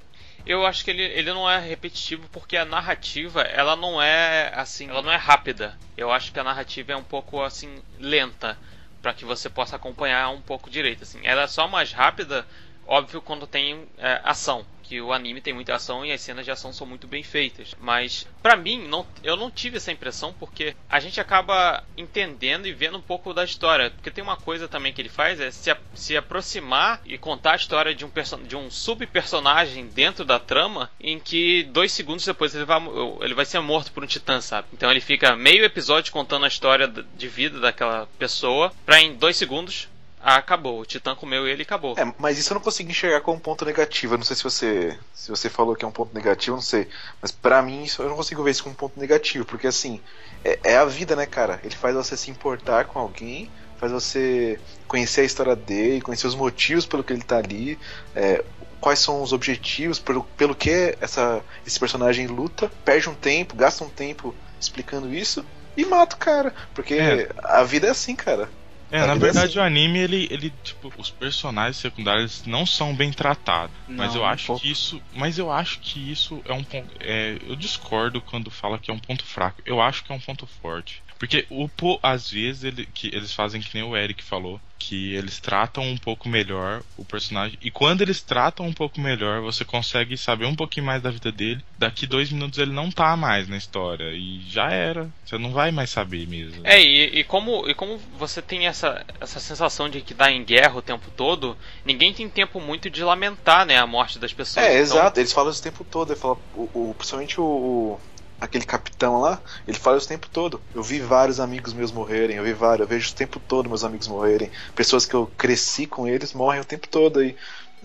Eu acho que ele, ele não é repetitivo porque a narrativa, ela não é assim, ela não é rápida. Eu acho que a narrativa é um pouco assim lenta para que você possa acompanhar um pouco direito assim. Ela é só mais rápida, óbvio, quando tem é, ação, que o anime tem muita ação e as cenas de ação são muito bem feitas. Mas pra mim, não, eu não tive essa impressão porque a gente acaba entendendo e vendo um pouco da história. Porque tem uma coisa também que ele faz é se, se aproximar e contar a história de um, de um sub-personagem dentro da trama em que dois segundos depois ele vai, ele vai ser morto por um titã, sabe? Então ele fica meio episódio contando a história de vida daquela pessoa pra em dois segundos ah, acabou. O titã comeu ele e acabou. É, mas isso eu não consigo enxergar como um ponto negativo. Eu não sei se você se você falou que é um ponto negativo, eu não sei. Mas pra mim isso eu não consigo ver isso como um ponto negativo, porque assim, é, é a vida, né, cara? Ele faz você se importar com alguém, faz você conhecer a história dele, conhecer os motivos pelo que ele tá ali, é, quais são os objetivos, pelo, pelo que essa, esse personagem luta, perde um tempo, gasta um tempo explicando isso e mata o cara. Porque É. a vida é assim, cara. É, na verdade assim. o anime, ele, ele, tipo, os personagens secundários não são bem tratados. mas Não, eu um acho pouco. que isso. Mas eu acho que isso é um ponto. É, eu discordo quando fala que é um ponto fraco. Eu acho que é um ponto forte. Porque o po, às vezes ele, que eles fazem que nem o Eric falou, que eles tratam um pouco melhor o personagem. E quando eles tratam um pouco melhor, você consegue saber um pouquinho mais da vida dele. Daqui dois minutos ele não tá mais na história. E já era. Você não vai mais saber mesmo. É, e, e como, e como você tem essa, essa sensação de que tá em guerra o tempo todo, ninguém tem tempo muito de lamentar, né, a morte das pessoas. É, Então, exato, eles falam isso o tempo todo. Ele fala, o, o- principalmente o, o- aquele capitão lá, ele fala isso o tempo todo. Eu vi vários amigos meus morrerem, eu vi vários, eu vejo o tempo todo meus amigos morrerem. Pessoas que eu cresci com eles morrem o tempo todo aí.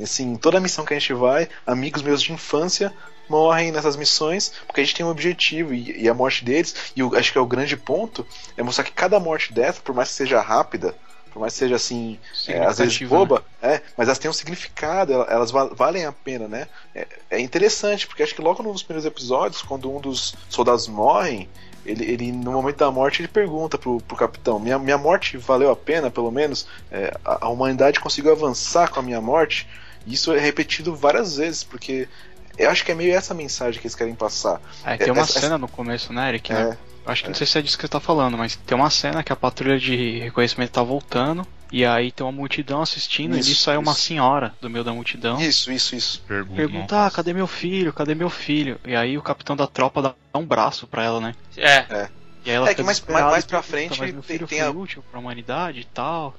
Assim, toda missão que a gente vai, amigos meus de infância morrem nessas missões porque a gente tem um objetivo e, e a morte deles, e acho que é o grande ponto, é mostrar que cada morte dessa, por mais que seja rápida, por mais que seja assim, é, às vezes boba, né? é, mas elas têm um significado, elas, elas val- valem a pena, né? É, é interessante, porque acho que logo nos primeiros episódios, quando um dos soldados morre, ele, ele no momento da morte ele pergunta pro, pro capitão: minha, minha morte valeu a pena, pelo menos? É, a, a humanidade conseguiu avançar com a minha morte? Isso é repetido várias vezes, porque eu acho que é meio essa mensagem que eles querem passar. É, tem uma Essa- cena no começo, né, Eric? né? É, Acho que não sei se é disso que você tá falando, mas tem uma cena que a patrulha de reconhecimento tá voltando. E aí tem uma multidão assistindo Isso, e nisso sai uma senhora do meio da multidão. isso, isso, isso. Pergunta. Pergunta, ah, cadê meu filho? Cadê meu filho? E aí o capitão da tropa dá um braço pra ela, né? É, E aí ela É fica que mais- mais e pra frente mas meu tem- filho tem foi a- útil pra humanidade e tal.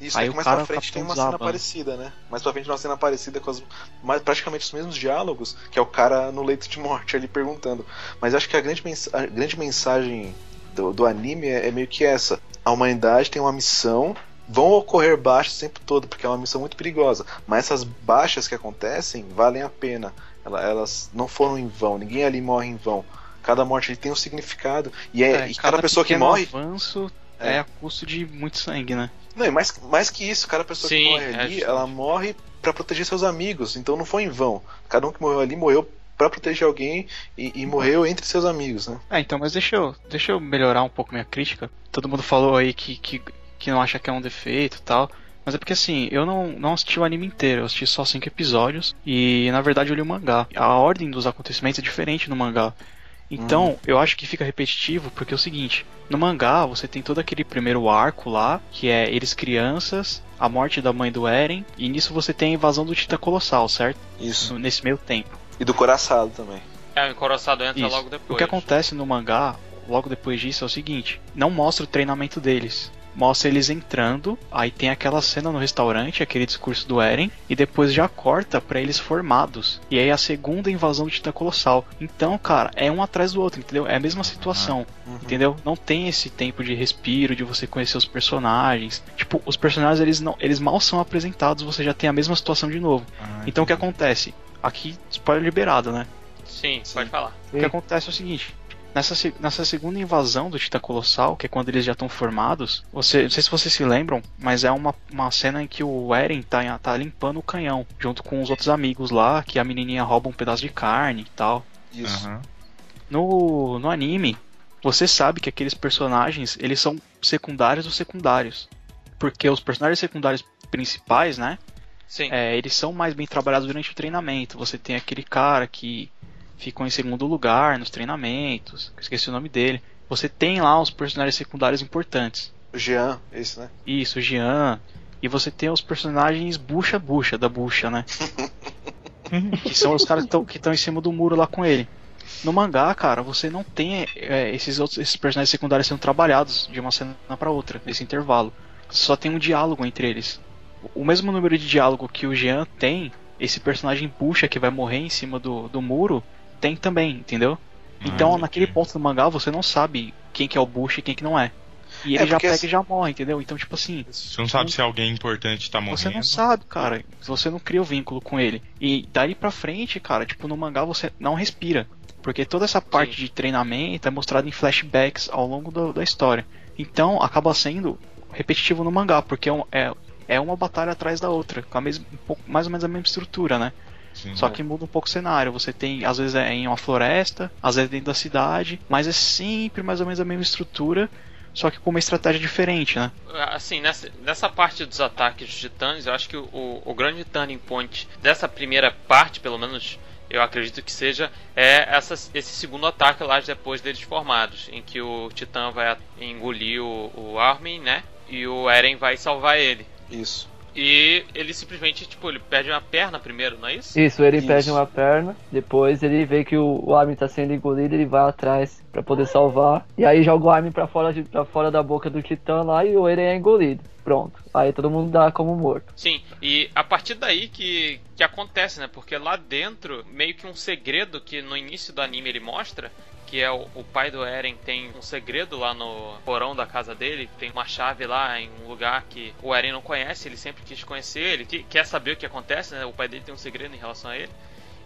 Isso, Aí é o que mais cara, pra frente tem uma Capitão cena parecida, né? Mais pra frente uma cena parecida com as, mais, praticamente os mesmos diálogos, que é o cara no leito de morte ali perguntando. Mas acho que a grande, mens- a grande mensagem do, do anime é, é meio que essa. A humanidade tem uma missão, vão ocorrer baixas o tempo todo, porque é uma missão muito perigosa. Mas essas baixas que acontecem valem a pena. Ela- Elas não foram em vão, ninguém ali morre em vão. Cada morte ali tem um significado. E, é, e cada, pessoa que morre. avanço É. é. a custo de muito sangue, né? Não, e mais, mais que isso, cada pessoa Sim, que morre é ali, ela morre pra proteger seus amigos. Então não foi em vão. Cada um que morreu ali morreu pra proteger alguém e, e morreu entre seus amigos, né? É, então, mas deixa eu, deixa eu melhorar um pouco minha crítica. Todo mundo falou aí que, que, que não acha que é um defeito e tal. Mas é porque assim, eu não, não assisti o anime inteiro, eu assisti só cinco episódios e na verdade eu li o mangá. A ordem dos acontecimentos é diferente no mangá. Então, eu acho que fica repetitivo porque é o seguinte, no mangá você tem todo aquele primeiro arco lá, que é eles crianças, a morte da mãe do Eren, e nisso você tem a invasão do Tita Colossal, certo? Isso. Nesse meio tempo. E do coraçado também. é o encoraçado entra Isso. logo depois. O que acontece no mangá, logo depois disso, é o seguinte: não mostra o treinamento deles. Mostra eles entrando, aí tem aquela cena no restaurante, aquele discurso do Eren, e depois já corta pra eles formados. E aí a segunda invasão do Titã Colossal. Então, cara, é um atrás do outro, entendeu? É a mesma situação, Uhum. entendeu? Não tem esse tempo de respiro, de você conhecer os personagens. Tipo, os personagens eles não, eles mal são apresentados, você já tem a mesma situação de novo. Ah, Então o que acontece? Aqui, spoiler liberado, né? Sim, Sim. pode falar. O que acontece é o seguinte: nessa, nessa segunda invasão do Tita Colossal, que é quando eles já estão formados, você, não sei se vocês se lembram, mas é uma, uma cena em que o Eren tá, tá limpando o canhão, junto com os outros amigos lá, que a menininha rouba um pedaço de carne e tal. Isso. Aham. No, no anime, você sabe que aqueles personagens, eles são secundários ou secundários. Porque os personagens secundários principais, né, Sim. é, eles são mais bem trabalhados durante o treinamento. Você tem aquele cara que ficou em segundo lugar nos treinamentos, esqueci o nome dele. Você tem lá os personagens secundários importantes. O Jean, esse, né? Isso, o Jean. E você tem os personagens bucha-bucha da bucha, né? <laughs> que são os caras que estão em cima do muro lá com ele. No mangá, cara, você não tem é, esses outros esses personagens secundários sendo trabalhados de uma cena pra outra, nesse intervalo. Só tem um diálogo entre eles. O mesmo número de diálogo que o Jean tem, esse personagem bucha que vai morrer em cima do, do muro, tem também, entendeu? Então, Ah, naquele ponto do mangá, você não sabe quem que é o Bush e quem que não é. E É, ele já porque pega assim- e já morre, entendeu? Então, tipo assim, Você não sabe se alguém importante tá morrendo. você não sabe, cara. Você não cria o vínculo com ele. E daí pra frente, cara, tipo, no mangá você não respira. Porque toda essa parte Sim. de treinamento é mostrada em flashbacks ao longo do- da história. Então acaba sendo repetitivo no mangá, porque é, um- é, é uma batalha atrás da outra, com a mesma, um pouco, mais ou menos a mesma estrutura, né? Sim. Só que muda um pouco o cenário. Você tem, às vezes é em uma floresta, às vezes dentro da cidade, mas é sempre mais ou menos a mesma estrutura, só que com uma estratégia diferente, né? Assim, nessa, nessa parte dos ataques dos titãs, eu acho que o, o grande turning point dessa primeira parte, pelo menos eu acredito que seja, é essa, esse segundo ataque lá depois deles formados, em que o titã vai engolir o, o Armin, né? E o Eren vai salvar ele. Isso. E ele simplesmente, tipo, ele perde uma perna primeiro, não é isso? Isso, ele Isso. perde uma perna, depois ele vê que o, o Armin tá sendo engolido, ele vai atrás pra poder salvar. E aí joga o Armin pra fora, de, pra fora da boca do Titã lá e o Eren é engolido. Pronto. Aí todo mundo dá como morto. Sim, e a partir daí que, que acontece, né? Porque lá dentro, meio que um segredo que no início do anime ele mostra, que é o, o pai do Eren tem um segredo lá no porão da casa dele, tem uma chave lá em um lugar que o Eren não conhece, ele sempre quis conhecer, ele que- quer saber o que acontece, né? O pai dele tem um segredo em relação a ele.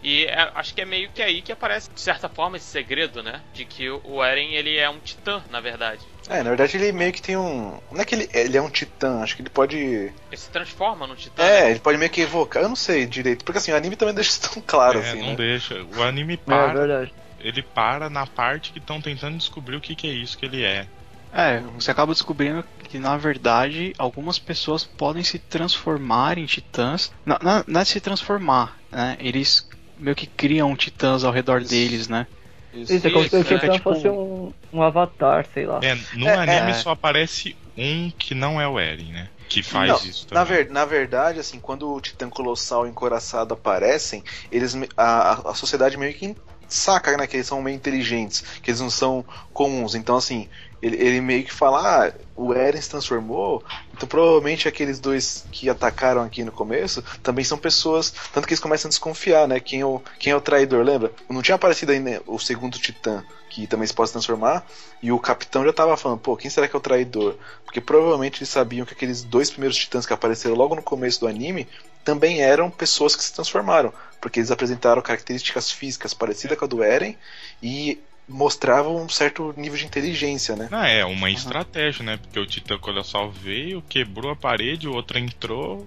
E é- acho que é meio que aí que aparece, de certa forma, esse segredo, né? De que o- o Eren, ele é um titã, na verdade. É, na verdade ele meio que tem um. Não é que ele, ele é um titã, acho que ele pode. Ele se transforma num titã. né? É, ele pode meio que evocar. Eu não sei direito. Porque assim, o anime também <laughs> deixa isso tão claro é, assim, não né? deixa. O anime É para, verdade. Ele para na parte que estão tentando descobrir o que, que é isso que ele é. É, você acaba descobrindo que na verdade algumas pessoas podem se transformar em titãs. Não, não, não é se transformar, né? Eles meio que criam titãs ao redor Isso. deles, né? Isso. Isso, é como se o Isso, é Titã tipo- fosse um, um avatar, sei lá. É, no É, anime é. só aparece um que não é o Eren, né? Que faz Não, isso na, também. ver- na verdade, assim, quando o Titã Colossal e o Encoraçado aparecem, eles a- a sociedade meio que saca, né, que eles são meio inteligentes, que eles não são comuns. Então, assim, ele, ele meio que fala, ah, o Eren se transformou, então provavelmente aqueles dois que atacaram aqui no começo também são pessoas, tanto que eles começam a desconfiar, né, quem é o, quem é o traidor, lembra? Não tinha aparecido ainda o segundo Titã, que também se pode se transformar, e o capitão já tava falando, pô, quem será que é o traidor? Porque provavelmente eles sabiam que aqueles dois primeiros titãs que apareceram logo no começo do anime também eram pessoas que se transformaram, porque eles apresentaram características físicas parecidas com a do Eren e mostravam um certo nível de inteligência, né? Não, é uma estratégia, né? Porque o Titã Colossal veio, quebrou a parede, o outro entrou.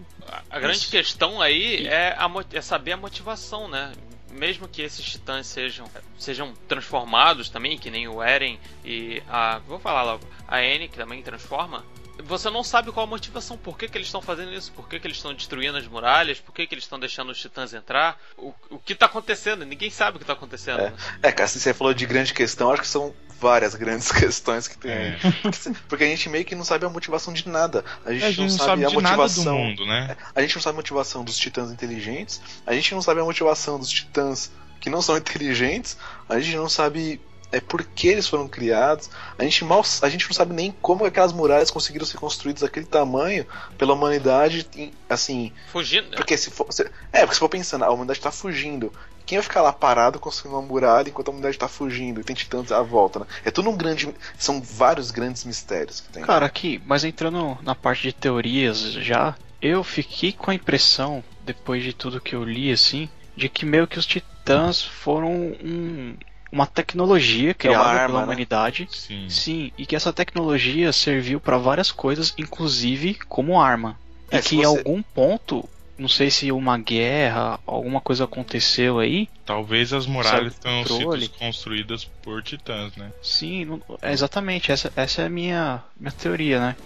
A grande Isso. questão aí é, a é saber a motivação, né? Mesmo que esses titãs sejam, sejam transformados também, que nem o Eren e a. Vou falar logo, a Anne, que também transforma. Você não sabe qual a motivação, por que, que eles estão fazendo isso, por que, que eles estão destruindo as muralhas, por que, que eles estão deixando os titãs entrar, o, o que tá acontecendo, ninguém sabe o que tá acontecendo. É. É, cara, se você falou de grande questão, acho que são várias grandes <laughs> questões que tem. É. Porque a gente meio que não sabe a motivação de nada. A gente, A gente não, não sabe, sabe a de nada do motivação. mundo, né? A gente não sabe a motivação dos titãs inteligentes, a gente não sabe a motivação dos titãs que não são <laughs> inteligentes, a gente não sabe é por que eles foram criados, a gente mal a gente não sabe nem como aquelas muralhas conseguiram ser construídas daquele tamanho pela humanidade, assim, Fugindo. porque se for, se- é, porque se for pensando, a humanidade tá fugindo. Quem vai ficar lá parado construindo uma muralha enquanto a humanidade tá fugindo e tem titãs à volta, né? É tudo um grande. São vários grandes mistérios que tem. Cara, aqui, mas entrando na parte de teorias já, eu fiquei com a impressão, depois de tudo que eu li, assim, de que meio que os titãs foram um- uma tecnologia criada arma, pela né? humanidade. Sim. Sim, e que essa tecnologia serviu para várias coisas, inclusive como arma. É, e que em você- algum ponto, não sei se uma guerra, alguma coisa aconteceu aí. Talvez as muralhas tenham sido construídas por titãs, né? Sim, é exatamente, essa, essa é a minha, minha teoria, né?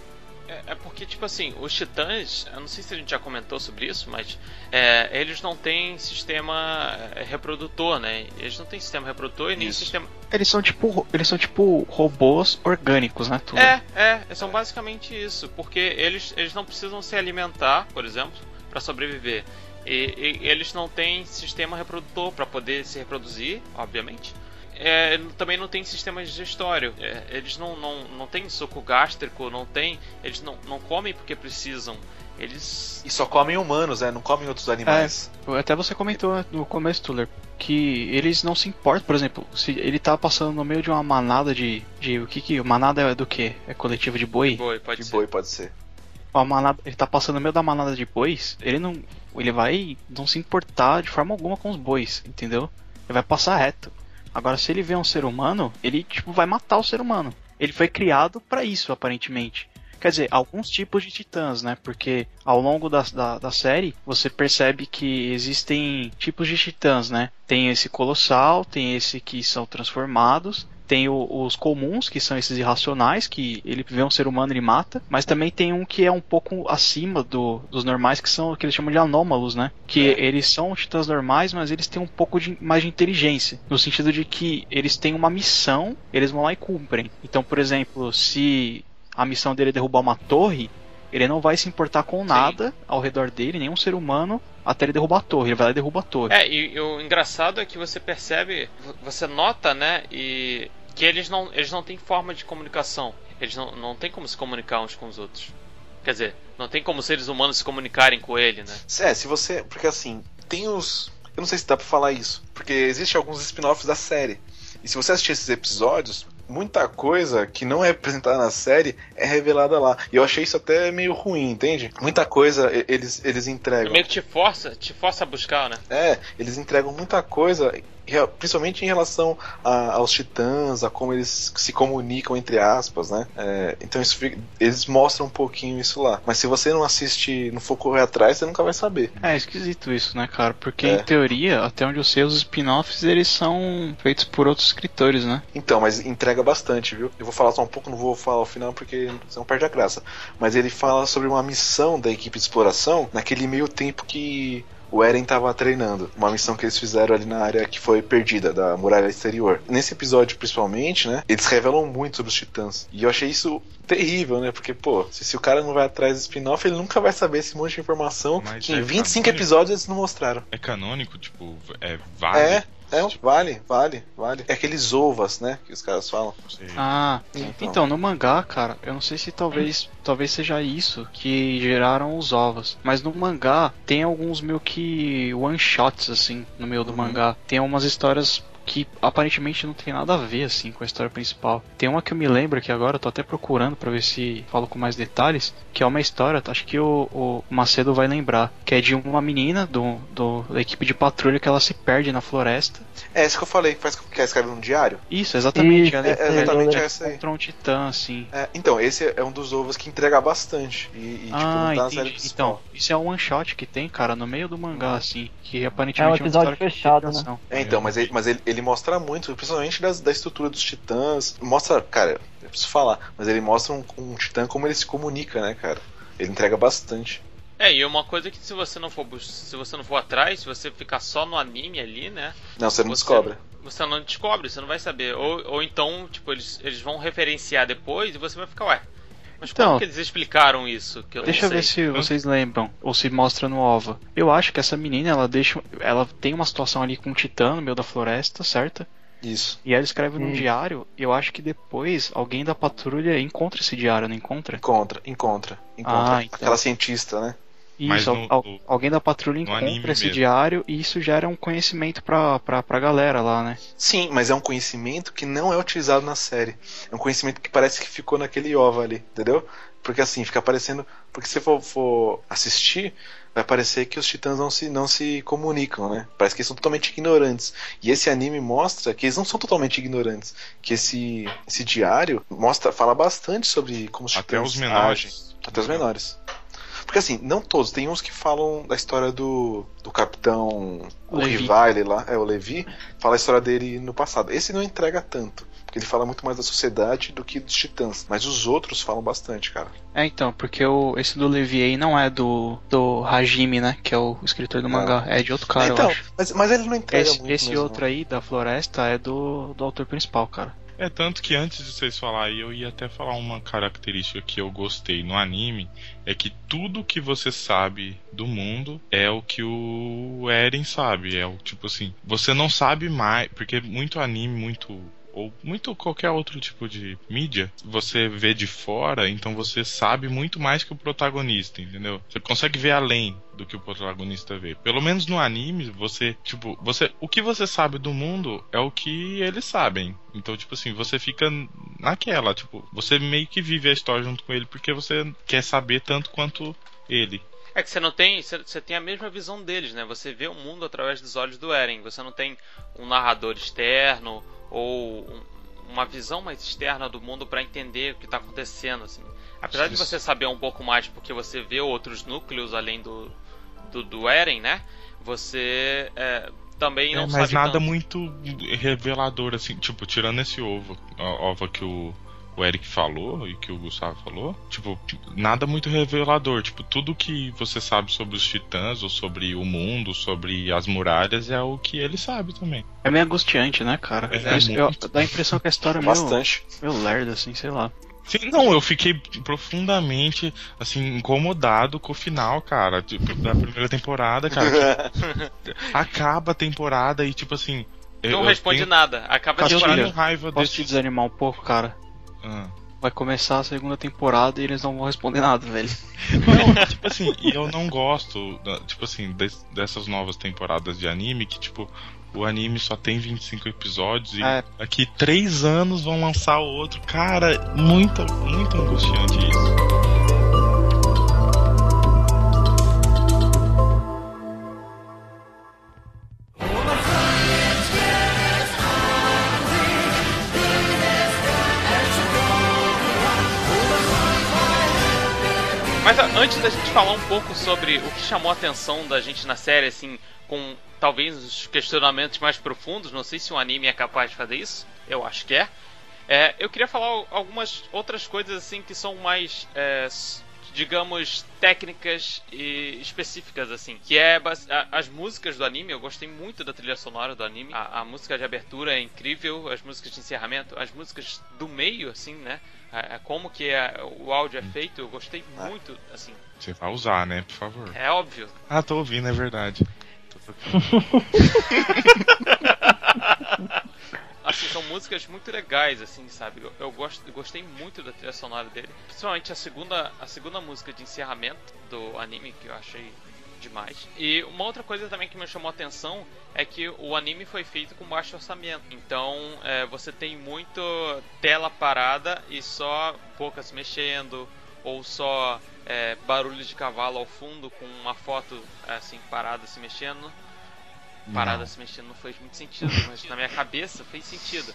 É, é porque, tipo assim, os titãs, eu não sei se a gente já comentou sobre isso, mas é, eles não têm sistema é, reprodutor, né? Eles não têm sistema reprodutor e nem Isso. sistema. Eles são tipo, eles são tipo robôs orgânicos, né? Tudo. É, é, são basicamente isso, porque eles, eles não precisam se alimentar, por exemplo, para sobreviver. E, e eles não têm sistema reprodutor para poder se reproduzir, obviamente. É, também não tem sistema digestório. É, eles não, não, não têm suco gástrico, não tem. Eles não, não comem porque precisam. Eles. E só comem humanos, né? Não comem outros animais. Até você comentou no começo, Tuller, que eles não se importam, por exemplo, se ele tá passando no meio de uma manada de. de o que que. Manada é do que? É coletiva de boi? Boi, pode de ser. boi pode ser. A manada, ele tá passando no meio da manada de bois, ele não. Ele vai não se importar de forma alguma com os bois, entendeu? Ele vai passar reto. Agora, se ele vê um ser humano, ele tipo vai matar o ser humano. Ele foi criado pra isso, aparentemente. Quer dizer, alguns tipos de titãs, né? Porque ao longo da, da, da série você percebe que existem tipos de titãs, né? Tem esse colossal, tem esse que são transformados, tem o- os comuns, que são esses irracionais, que ele vê um ser humano e mata, mas também tem um que é um pouco acima do- dos normais, que são o que eles chamam de anômalos, né? Que É. eles são titãs normais, mas eles têm um pouco de, mais de inteligência, no sentido de que eles têm uma missão, eles vão lá e cumprem. Então, por exemplo, se a missão dele é derrubar uma torre, ele não vai se importar com nada ao redor dele, nenhum ser humano, até ele derrubar a torre. Ele vai lá e derruba a torre. É, e, e o engraçado é que você percebe, você nota, né, e que eles não, eles não têm forma de comunicação. Eles não, não têm como se comunicar uns com os outros. Quer dizer, não tem como seres humanos se comunicarem com ele, né? É, se você. Porque assim, tem os. Eu não sei se dá pra falar isso. Porque existe alguns spin-offs da série. E se você assistir esses episódios, muita coisa que não é apresentada na série é revelada lá. E eu achei isso até meio ruim, entende? Muita coisa eles, eles entregam. Meio que te força, te força a buscar, né? É, eles entregam muita coisa, principalmente em relação a- aos titãs, a como eles se comunicam entre aspas, né? É, então isso eles mostram um pouquinho isso lá. Mas se você não assiste, não for correr atrás, você nunca vai saber. É esquisito isso, né, cara? Porque É. em teoria, até onde eu sei, os spin-offs eles são feitos por outros escritores, né? Então, mas entrega bastante, viu? Eu vou falar só um pouco, não vou falar o final porque senão perde a graça. Mas ele fala sobre uma missão da equipe de exploração naquele meio tempo que o Eren tava treinando. Uma missão que eles fizeram ali na área que foi perdida, da muralha exterior. Nesse episódio, principalmente, né? Eles revelam muito sobre os titãs. E eu achei isso terrível, né? Porque, pô, se, se o cara não vai atrás do spin-off, ele nunca vai saber esse monte de informação Mas que em é 25 canônico. episódios eles não mostraram. É canônico, tipo, é vale. É, é, vale, vale, vale. É aqueles ovas, né? Que os caras falam. Ah, Então. então no mangá, cara, eu não sei se talvez talvez seja isso que geraram os ovos, mas no mangá tem alguns meio que one shots assim no meio do Uhum. mangá. Tem algumas histórias que aparentemente não tem nada a ver assim com a história principal. Tem uma que eu me lembro que agora eu tô até procurando pra ver se falo com mais detalhes, que é uma história, acho que o, o Macedo vai lembrar, que é de uma menina do, do da equipe de patrulha que ela se perde na floresta. É isso que eu falei, que faz que ela escreve num diário. Isso, exatamente, Isso, ela É, é exatamente essa aí. contra um titã assim. É, então, esse é um dos ovos que entrega bastante. E, e, tipo, ah, não tá. Então, isso é um one shot que tem, cara, no meio do mangá, assim, que É aparentemente um episódio uma história de fechado, né? É, então, mas, ele, mas ele, ele mostra muito, principalmente das, da estrutura dos titãs. Mostra, cara, eu preciso falar, mas ele mostra um, um titã como ele se comunica, né, cara? Ele entrega bastante. É, e uma coisa que se você não for se você não for atrás, se você ficar só no anime ali, né? Não, você não Você- descobre. Você não descobre, você não vai saber. Ou, ou então, tipo, eles, eles vão referenciar depois e você vai ficar, ué. Mas Então, como que eles explicaram isso? Que eu Deixa eu ver se vocês lembram, ou se mostra no OVA. Eu acho que essa menina, ela deixa. Ela tem uma situação ali com um titã no meio da floresta, certo? Isso. E ela escreve num Hum. diário, e eu acho que depois alguém da patrulha encontra esse diário, não encontra? Encontra, encontra, encontra. Ah, então. Aquela cientista, né? Isso, no- al- no- alguém da patrulha encontra esse mesmo. diário e isso gera um conhecimento pra, pra, pra galera lá, né? Sim, mas é um conhecimento que não é utilizado na série. É um conhecimento que parece que ficou naquele OVA ali, entendeu? Porque assim, fica aparecendo. Porque se você for, for assistir, vai parecer que os titãs não se, não se comunicam, né? Parece que eles são totalmente ignorantes. E esse anime mostra que eles não são totalmente ignorantes. Que esse, esse diário mostra, fala bastante sobre como os Até titãs os agem. menores. Até os menores. Porque assim, não todos, tem uns que falam da história do, do capitão o Levi. Rivale lá, é o Levi, fala a história dele no passado. Esse não entrega tanto, porque ele fala muito mais da sociedade do que dos titãs. Mas os outros falam bastante, cara. É, então, porque o, esse do Levi aí não é do, do Hajime, né? Que é o escritor do mangá. É de outro cara, então, mas, mas ele não entrega Esse, muito. esse mesmo, outro aí da floresta é do, do autor principal, cara. É tanto que antes de vocês falarem, eu ia até falar uma característica que eu gostei no anime, é que tudo que você sabe do mundo é o que o Eren sabe, é o tipo assim, você não sabe mais, porque muito anime, muito ou muito qualquer outro tipo de mídia, você vê de fora, então você sabe muito mais que o protagonista, entendeu? Você consegue ver além do que o protagonista vê. Pelo menos no anime, você, tipo, você, o que você sabe do mundo é o que eles sabem. Então, tipo assim, você fica naquela, tipo, você meio que vive a história junto com ele porque você quer saber tanto quanto ele. É que você não tem. Você, tem a mesma visão deles, né? Você vê o mundo através dos olhos do Eren. Você não tem um narrador externo ou um- uma visão mais externa do mundo pra entender o que tá acontecendo, assim. Apesar de Isso. você saber um pouco mais porque você vê outros núcleos além do, do, do Eren, né? Você é, também não É, sabe mas nada tanto. muito revelador, assim, tipo, tirando esse ovo, ova que o, o Eric falou e que o Gustavo falou, tipo, nada muito revelador. Tipo, tudo que você sabe sobre os titãs, ou sobre o mundo, sobre as muralhas, é o que ele sabe também. É meio angustiante, né, cara? É, eu- muito. dá a impressão que a história é meio, Bastante. meio lerda, assim, sei lá. Sim, não, eu fiquei profundamente, assim, incomodado com o final, cara, tipo, da primeira temporada, cara. que <laughs> acaba a temporada e, tipo assim. eu- Não eu responde tenho- nada. Acaba eu de temporada. raiva Posso desse. te desanimar um pouco, cara? Ah, vai começar a segunda temporada e eles não vão responder nada, velho. Não, <laughs> tipo assim, eu não gosto, tipo assim, des- dessas novas temporadas de anime que, tipo, o anime só tem 25 episódios e É. daqui três anos vão lançar outro. Cara, muito, muito angustiante isso. Mas antes da gente falar um pouco sobre o que chamou a atenção da gente na série, assim, com talvez os questionamentos mais profundos, não sei se um anime é capaz de fazer isso, eu acho que é. É, eu queria falar al- algumas outras coisas assim que são mais, é, digamos, técnicas e específicas assim, que é as músicas do anime. Eu gostei muito da trilha sonora do anime. A, a música de abertura é incrível, as músicas de encerramento, as músicas do meio, assim, né? A- a- como que é- o áudio é feito, eu gostei muito, assim. Você vai usar, né, por favor. É óbvio. Ah, tô ouvindo, é verdade. Tô. <laughs> Assim, são músicas muito legais, assim, sabe? Eu, eu eu gostei muito da trilha sonora dele. Principalmente a segunda, a segunda música de encerramento do anime, que eu achei demais. E uma outra coisa também que me chamou a atenção é que o anime foi feito com baixo orçamento. Então é, você tem muito tela parada e só boca se mexendo, ou só é, barulho de cavalo ao fundo com uma foto assim parada se mexendo. Parada Não. se mexendo não fez muito sentido, <laughs> mas na minha cabeça fez sentido.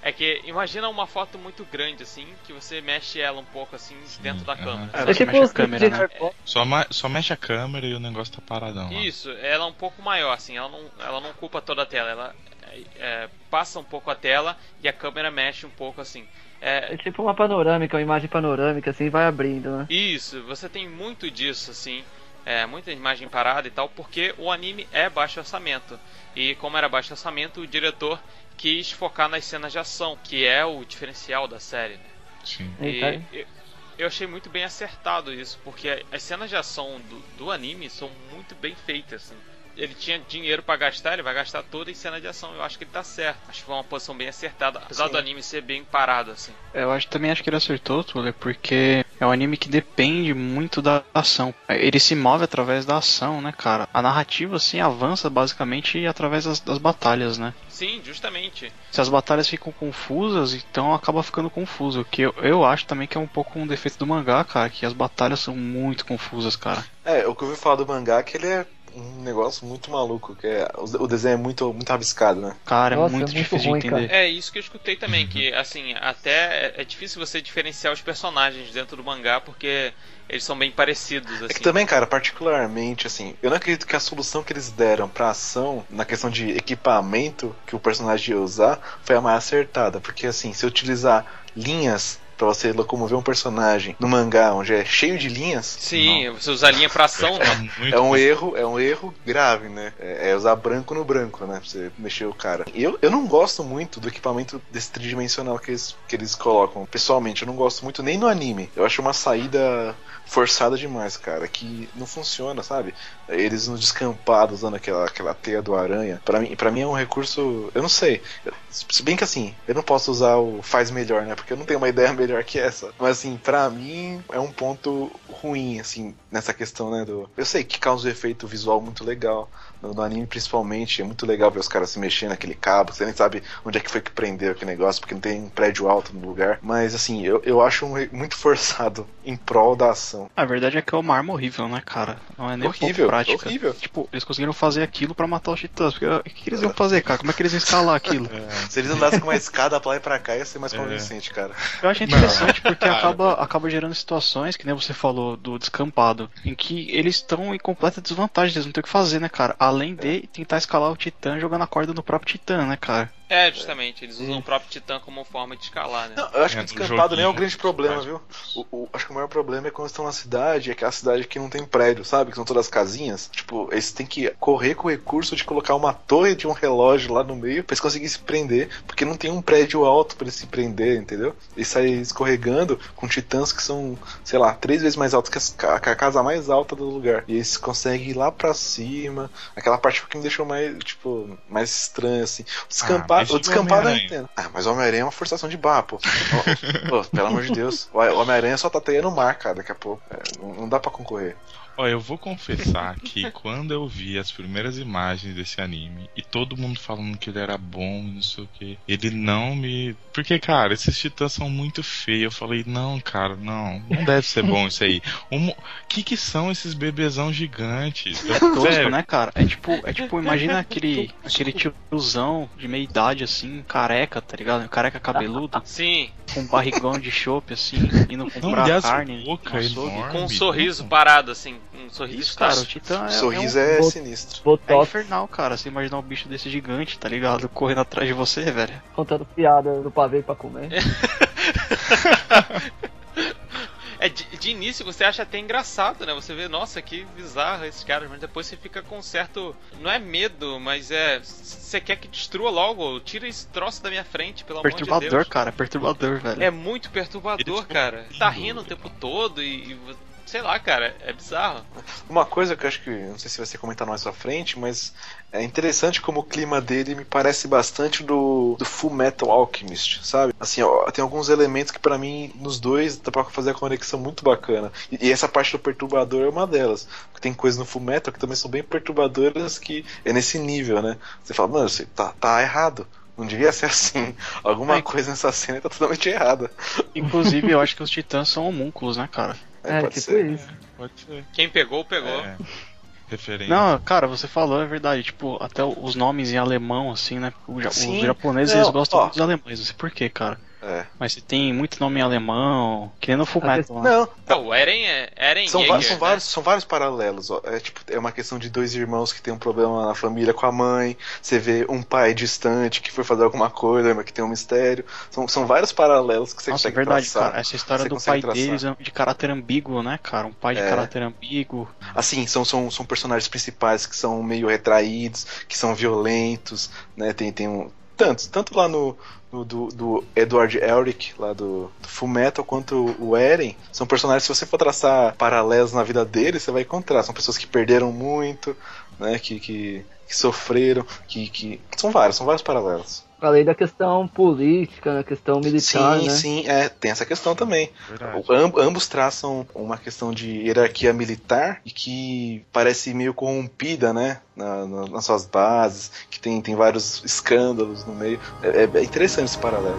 É que imagina uma foto muito grande assim, que você mexe ela um pouco assim dentro da câmera. É, você tipo mexe a câmera, né? Potter. Só, só mexe a câmera e o negócio tá paradão. lá. Isso, ela é um pouco maior, assim, ela não, ela não ocupa toda a tela, ela é, é, passa um pouco a tela e a câmera mexe um pouco assim. É, É tipo uma panorâmica, uma imagem panorâmica, assim, vai abrindo, né? Isso, você tem muito disso, assim. É, muita imagem parada e tal, porque o anime é baixo orçamento. E como era baixo orçamento, o diretor quis focar nas cenas de ação, que é o diferencial da série, né? Sim. E Eita. eu, eu achei muito bem acertado isso, porque as cenas de ação do, do anime são muito bem feitas, assim. Ele tinha dinheiro pra gastar, ele vai gastar toda em cena de ação. Eu acho que ele tá certo. Acho que foi uma posição bem acertada, apesar Sim. do anime ser bem parado, assim. Eu acho, também acho que ele acertou, Tuller, porque é um anime que depende muito da ação. Ele se move através da ação, né, cara? A narrativa, assim, avança basicamente através das, das batalhas, né? Sim, justamente. Se as batalhas ficam confusas, então acaba ficando confuso. O que eu, eu acho também que é um pouco um defeito do mangá, cara, que as batalhas são muito confusas, cara. É, o que eu ouvi falar do mangá é que ele é um negócio muito maluco, que é, o desenho é muito, muito rabiscado, né? Cara, Nossa, é muito é muito difícil ruim, de entender. É isso que eu escutei também, que assim, até é- é difícil você diferenciar os personagens dentro do mangá porque eles são bem parecidos, É que assim. também, cara, particularmente, assim, eu não acredito que a solução que eles deram pra ação, na questão de equipamento que o personagem ia usar, foi a mais acertada. Porque, assim, se utilizar linhas pra você locomover um personagem no mangá, onde é cheio de linhas, Sim, você usa a linha pra ação, É né? muito é um erro, é um erro grave, né? É, é usar branco no branco, né? Pra você mexer o cara. Eu, eu não gosto muito do equipamento desse tridimensional que eles, que eles colocam. Pessoalmente, eu não gosto muito nem no anime. Eu acho uma saída forçada demais, cara, que não funciona, sabe? Eles no descampado usando aquela, aquela teia do aranha. Pra mim, para mim é um recurso, eu não sei. Se bem que assim, eu não posso usar o faz melhor, né? Porque eu não tenho uma ideia melhor que essa. Mas assim, pra mim é um ponto ruim, assim, nessa questão, né? Do... Eu sei que causa um efeito visual muito legal. No, no anime, principalmente, é muito legal ver os caras se mexendo naquele cabo. Você nem sabe onde é que foi que prendeu aquele negócio, porque não tem um prédio alto no lugar. Mas assim, eu, eu acho um muito forçado em prol da ação. A verdade é que é uma arma horrível, né, cara? Não é nem um horrível, prática. horrível. Tipo, eles conseguiram fazer aquilo pra matar os titãs. Porque, o que eles iam fazer, cara? Como é que eles iam escalar aquilo? <laughs> Se eles andassem com uma escada pra lá e pra cá, ia ser mais É. convincente, cara. Eu acho interessante porque Cara. acaba, acaba gerando situações, que nem você falou, do descampado, em que eles estão em completa desvantagem, eles não têm o que fazer, né, cara? Além de tentar escalar o titã jogando a corda no próprio titã, né, cara? É, justamente, eles usam o próprio Titã como forma de escalar, né? Não, eu acho É, que no descampado nem é um grande problema, faz. viu? O, o- acho que o maior problema é quando estão na cidade, é aquela cidade que não tem prédio, sabe? Que são todas casinhas. Tipo, eles têm que correr com o recurso de colocar uma torre de um relógio lá no meio pra eles conseguirem se prender, porque não tem um prédio alto pra eles se prender, entendeu? Eles saem escorregando com titãs que são, sei lá, três vezes mais altos que que a casa mais alta do lugar. E eles conseguem ir lá pra cima. Aquela parte que me deixou mais, tipo, mais estranha, assim. O descampado descampado, o descampado entendo. Ah, mas o Homem-Aranha é uma forçação de barra, pô. Pô, pelo amor de Deus. O Homem-Aranha só tá no mar, cara, daqui a pouco. É, não, não dá pra concorrer. Ó, eu vou confessar que quando eu vi as primeiras imagens desse anime e todo mundo falando que ele era bom e não sei o que, ele não me. Porque, cara, esses titãs são muito feios. Eu falei, não, cara, não, não deve ser bom isso aí. O mo- que que são esses bebezão gigantes? Eu- Tosco, sério, né, cara? É tipo, é tipo, imagina aquele, aquele tiozão de meia idade, assim, careca, tá ligado? Careca cabeludo, Sim, com um barrigão de chope, assim, indo Não, comprar e as carne. boca açougue. enorme. com um sorriso não. parado, assim. Um sorriso Isso, cara, o. Titã O é, sorriso é, um, é, bot- sinistro. é Botox infernal, cara. Você imaginar um bicho desse gigante, tá ligado? Correndo atrás de você, velho. <laughs> contando piada no pavê pra comer. <laughs> É, de, de início você acha até engraçado, né? Você vê, nossa, que bizarro esses caras, mas depois você fica com um certo. Não é medo, mas é. Você quer que destrua logo, tira esse troço da minha frente, pelo amor de Perturbador, Deus. cara. Perturbador, velho. É muito perturbador, Ele fica cara. Tá rindo o cara. tempo todo e, e sei lá, cara, é bizarro. Uma coisa que eu acho que, não sei se você comentar mais pra frente, mas é interessante como o clima dele me parece bastante do, do Full Metal Alchemist, sabe? Assim, ó, tem alguns elementos que pra mim, nos dois, dá pra fazer a conexão muito bacana. E, e essa parte do perturbador é uma delas. Porque tem coisas no Full Metal que também são bem perturbadoras que é nesse nível, né? Você fala, mano, você tá, tá errado. Não devia ser <laughs> assim. Alguma É. coisa nessa cena tá totalmente errada. Inclusive, eu acho que os titãs são homúnculos, né, cara? É, pode tipo ser. isso. Pode ser. Quem pegou, pegou. É. Referência. Não, cara, você falou, é verdade. Tipo, até os nomes em alemão, assim, né? O ja- Sim. os japoneses, Não, eles gostam ó. muito dos alemães, não sei por quê, cara. É. Mas você tem muito nome em alemão, que nem no Full Metal? Não, Não, o Eren é. Eren São, Yeager, vários, são, né? vários, são vários paralelos. ó. É, tipo, é uma questão de dois irmãos que tem um problema na família com a mãe. Você vê um pai distante que foi fazer alguma coisa, mas que tem um mistério. São, são vários paralelos que você Nossa, é consegue verdade, traçar. cara. Essa história do pai traçar. deles é de caráter ambíguo, né, cara? Um pai de É. caráter ambíguo. Assim, são, são, são personagens principais que são meio retraídos, que são violentos, né? Tem, tem um. Tantos, tanto lá no. No do, do Edward Elric, lá do, do Full Metal, quanto o Eren, são personagens, se você for traçar paralelos na vida deles, você vai encontrar. São pessoas que perderam muito, né? Que, que, que sofreram, que, que. São vários, são vários paralelos. Além da questão política, na questão militar, sim, né? sim, é, tem essa questão também. Am- ambos traçam uma questão de hierarquia militar e que parece meio corrompida, né? na- na- nas suas bases, que tem, tem vários escândalos no meio. É, é- é interessante esse paralelo.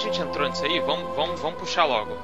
Gente entrou nisso aí, vamos, vamos, vamos puxar logo.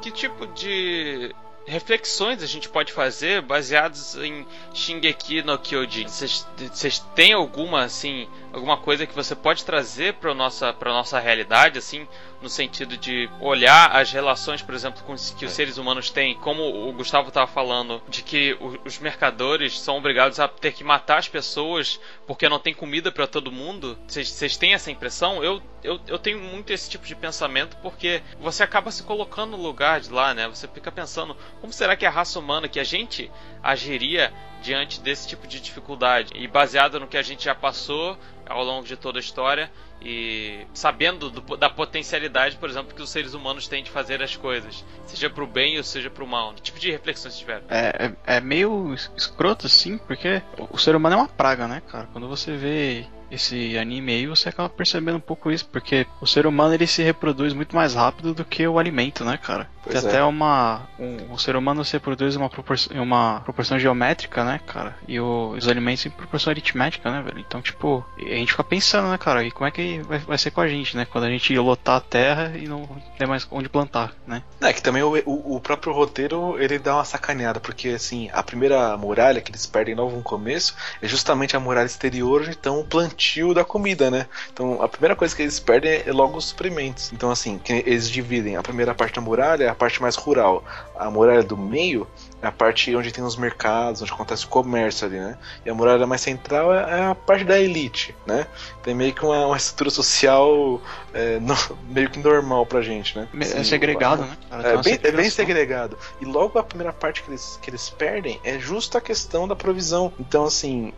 Que tipo de reflexões a gente pode fazer baseados em Shingeki no Kyojin? Vocês têm alguma, assim, alguma coisa que você pode trazer para nossa, pra nossa realidade, assim, no sentido de olhar as relações, por exemplo, com, que os seres humanos têm, como o Gustavo estava falando, de que os mercadores são obrigados a ter que matar as pessoas porque não tem comida para todo mundo? Vocês vocês têm essa impressão? Eu, eu, eu tenho muito esse tipo de pensamento porque você acaba se colocando no lugar de lá, né? Você fica pensando, como será que a raça humana, que a gente agiria diante desse tipo de dificuldade? E baseado no que a gente já passou ao longo de toda a história e sabendo do- da potencialidade, por exemplo, que os seres humanos têm de fazer as coisas, seja pro bem ou seja pro mal. Que tipo de reflexões vocês tiveram? É, é, é meio es- escroto, assim, porque o, o ser humano é uma praga, né, cara? Quando você vê esse anime aí, você acaba percebendo um pouco isso, porque o ser humano ele se reproduz muito mais rápido do que o alimento, né, cara? Pois Tem é. até uma. Um, o ser humano se reproduz em uma, propor em uma proporção geométrica, né, cara? E o- os alimentos em proporção aritmética, né, velho? Então, tipo, a gente fica pensando, né, cara? E como é que vai, vai ser com a gente, né? Quando a gente lotar a terra e não ter mais onde plantar, né? É que também o, o- o próprio roteiro ele dá uma sacaneada, porque assim, a primeira muralha que eles perdem logo no começo é justamente a muralha exterior, então o plantio da comida, né? Então a primeira coisa que eles perdem é logo os suprimentos. Então assim, eles dividem a primeira parte da muralha, a parte mais rural. A muralha do meio é a parte onde tem os mercados, onde acontece o comércio ali, né? E a muralha mais central é, é a parte da elite, né? Tem meio que uma, uma estrutura social é, no- <laughs> meio que normal pra gente, né? É Sim, segregado, né? É bem, é bem segregado. E logo a primeira parte que eles, que eles perdem é justo a questão da provisão. Então, assim,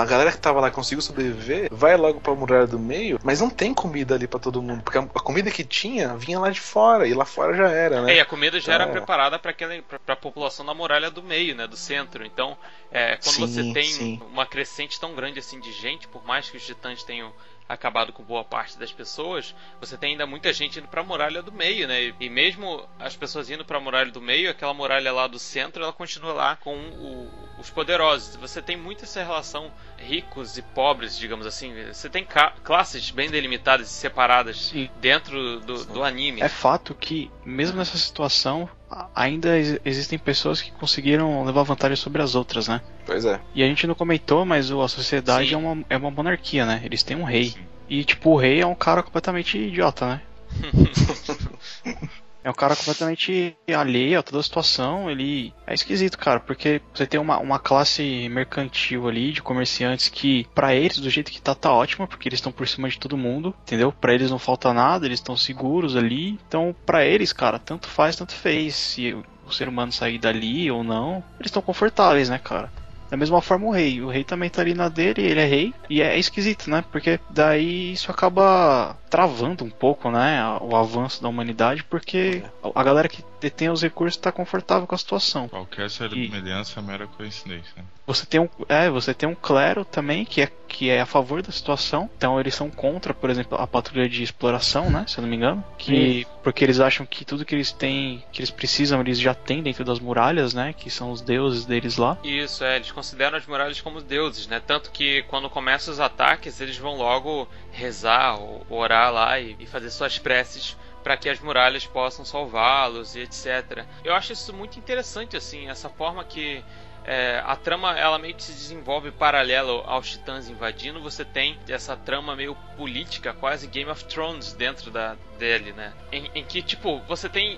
a galera que tava lá conseguiu sobreviver, vai logo pra muralha do meio, mas não tem comida ali pra todo mundo. Porque a, a comida que tinha vinha lá de fora, e lá fora já era, né? É, e a comida já era é. preparada para aquela para a população da muralha do meio, né, do centro. Então, é, quando Sim, você tem sim. uma crescente tão grande assim de gente, por mais que os titãs tenham acabado com boa parte das pessoas, você tem ainda muita gente indo para a muralha do meio, né? E mesmo as pessoas indo para a muralha do meio, aquela muralha lá do centro, ela continua lá com o- os poderosos. Você tem muito essa relação ricos e pobres, digamos assim. Você tem classes bem delimitadas e separadas Sim. dentro do, do anime. É fato que, mesmo nessa situação, ainda ex- existem pessoas que conseguiram levar vantagem sobre as outras, né? Pois é. E a gente não comentou, mas a sociedade Sim. é uma, é uma monarquia, né? Eles têm um rei. Sim. E, tipo, o rei é um cara completamente idiota, né? <laughs> É um cara completamente alheio a toda a situação. Ele é esquisito, cara, porque você tem uma, uma classe mercantil ali de comerciantes que, pra eles, do jeito que tá, tá ótima, porque eles estão por cima de todo mundo, entendeu? Pra eles não falta nada, eles estão seguros ali. Então, pra eles, cara, tanto faz, tanto fez. Se o ser humano sair dali ou não, eles estão confortáveis, né, cara? Da mesma forma o rei. O rei também tá ali na dele, ele é rei. E é esquisito, né? Porque daí isso acaba travando um pouco, né? O avanço da humanidade, porque a a galera que detém os recursos tá confortável com a situação. Qualquer semelhança é mera coincidência. né? Você tem um, é, você tem um clero também que é, que é a favor da situação. Então eles são contra, por exemplo, a patrulha de exploração, né? Se eu não me engano. Que, porque eles acham que tudo que eles têm, que eles precisam, eles já têm dentro das muralhas, né? Que são os deuses deles lá. Isso, é, eles consideram as muralhas como deuses, né? Tanto que quando começam os ataques, eles vão logo rezar ou orar lá e, e fazer suas preces para que as muralhas possam salvá-los e etc. Eu acho isso muito interessante, assim, essa forma que é, a trama ela meio que se desenvolve paralelo aos titãs invadindo. Você tem essa trama meio política, quase Game of Thrones dentro da, dele, né? Em, em que, tipo, você tem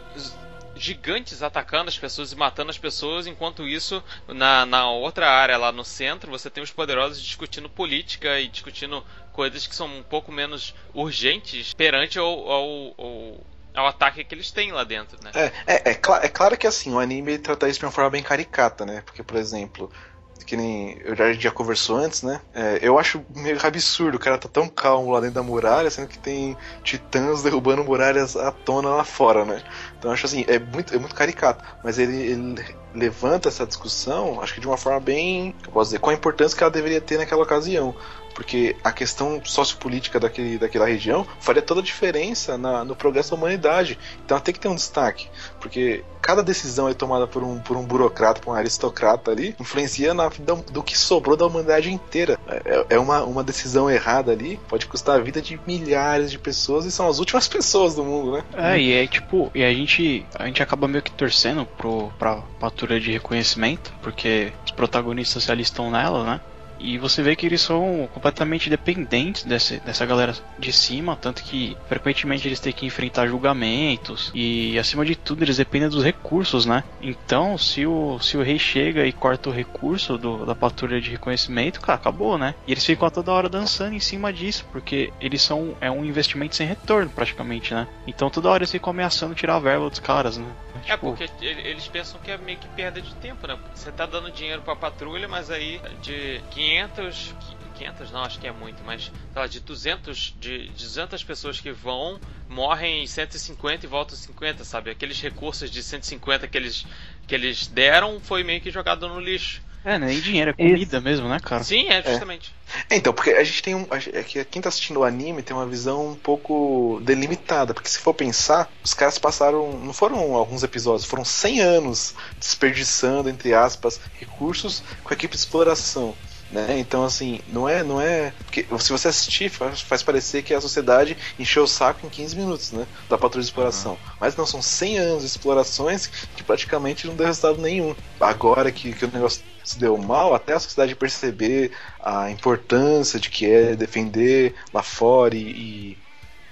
gigantes atacando as pessoas e matando as pessoas, enquanto isso, na, na outra área lá no centro, você tem os poderosos discutindo política e discutindo coisas que são um pouco menos urgentes perante ao, ao, ao, ao ataque que eles têm lá dentro, né? É, é, é, cla- é claro que assim, o anime trata isso de uma forma bem caricata, né? Porque, por exemplo, que nem eu já, já conversou antes, né? É, eu acho meio absurdo, o cara tá tão calmo lá dentro da muralha, sendo que tem titãs derrubando muralhas à tona lá fora, né? Então acho assim, é muito, é muito caricato. Mas ele, ele levanta essa discussão, acho que de uma forma bem, eu posso dizer, com a importância que ela deveria ter naquela ocasião. Porque a questão sociopolítica daquele, daquela região faria toda a diferença na- no progresso da humanidade. Então tem que ter um destaque. Porque cada decisão é tomada por um, por um burocrata, por um aristocrata ali, influencia na vida do que sobrou da humanidade inteira. É, é uma, uma decisão errada ali, pode custar a vida de milhares de pessoas e são as últimas pessoas do mundo, né? É, e é tipo, e a gente, a gente acaba meio que torcendo pro, pra patrulha de reconhecimento, porque os protagonistas ali estão nela, né? E você vê que eles são completamente dependentes desse, dessa galera de cima, tanto que frequentemente eles têm que enfrentar julgamentos e acima de tudo eles dependem dos recursos, né? Então, se o, se o rei chega e corta o recurso do, da patrulha de reconhecimento, cara, acabou, né? E eles ficam a toda hora dançando em cima disso, porque eles são é um investimento sem retorno praticamente, né? Então toda hora eles ficam ameaçando tirar a verba dos caras, né? É porque ele- eles pensam que é meio que perda de tempo, né? Porque você tá dando dinheiro pra patrulha, mas aí de 500, 500 não, acho que é muito, mas lá, de 200, de 200 pessoas que vão, morrem 150 e voltam 50, sabe? Aqueles recursos de 150 que eles, que eles deram foi meio que jogado no lixo. É, nem dinheiro, é comida mesmo, né, cara? Sim, é justamente. É, então, porque a gente tem um. É que quem tá assistindo o anime tem uma visão um pouco delimitada. Porque se for pensar, os caras passaram. Não foram alguns episódios, foram 100 anos desperdiçando, entre aspas, recursos com a equipe de exploração. Né? Então, assim, não é. não é porque Se você assistir, faz, faz parecer que a sociedade encheu o saco em 15 minutos, né? Da patrulha de exploração. Mas não, são 100 anos de explorações que praticamente não deu resultado nenhum. Agora que, que o negócio se deu mal, até a sociedade perceber a importância de que é defender lá fora e, e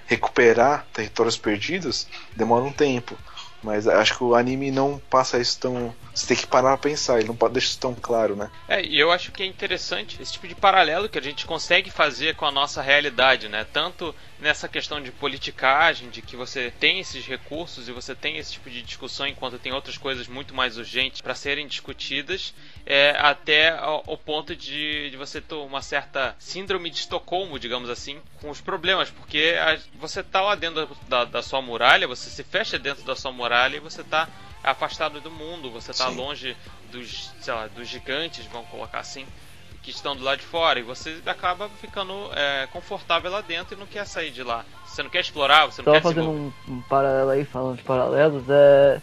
recuperar territórios perdidos, demora um tempo. Mas acho que o anime não passa isso tão. Você tem que parar pra pensar, ele não pode deixar isso tão claro, né? É, e eu acho que é interessante esse tipo de paralelo que a gente consegue fazer com a nossa realidade, né? Tanto nessa questão de politicagem, de que você tem esses recursos e você tem esse tipo de discussão enquanto tem outras coisas muito mais urgentes para serem discutidas, é, até o ponto de, de, você ter uma certa síndrome de Estocolmo, digamos assim, com os problemas, porque a, você tá lá dentro da, da, sua muralha, você se fecha dentro da sua muralha e você tá afastado do mundo, você tá Sim. longe dos, sei lá, dos gigantes, vamos colocar assim, que estão do lado de fora, e você acaba ficando é, confortável lá dentro e não quer sair de lá. Você não quer explorar, você não Só quer fazendo um, um paralelo aí, falando de paralelos, é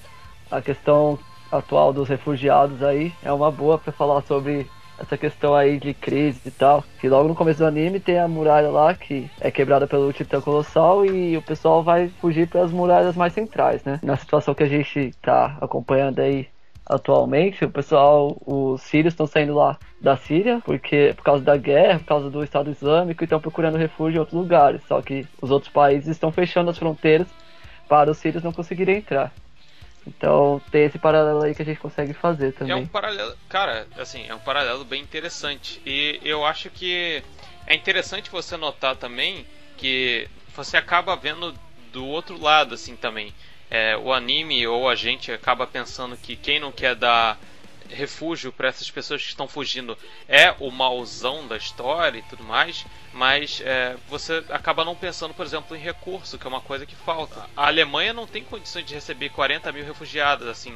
a questão atual dos refugiados aí é uma boa para falar sobre essa questão aí de crise e tal. Que logo no começo do anime tem a muralha lá que é quebrada pelo Titã Colossal e o pessoal vai fugir para as muralhas mais centrais, né? Na situação que a gente tá acompanhando aí atualmente, o pessoal, os sírios estão saindo lá da Síria porque por causa da guerra, por causa do Estado Islâmico e estão procurando refúgio em outros lugares. Só que os outros países estão fechando as fronteiras para os sírios não conseguirem entrar. Então tem esse paralelo aí que a gente consegue fazer também. É um paralelo, cara, assim, é um paralelo bem interessante. E eu acho que é interessante você notar também que você acaba vendo do outro lado, assim, também. É, o anime ou a gente acaba pensando que quem não quer dar refúgio para essas pessoas que estão fugindo é o mauzão da história e tudo mais, mas é, você acaba não pensando, por exemplo, em recurso, que é uma coisa que falta. A Alemanha não tem condições de receber 40 mil refugiados assim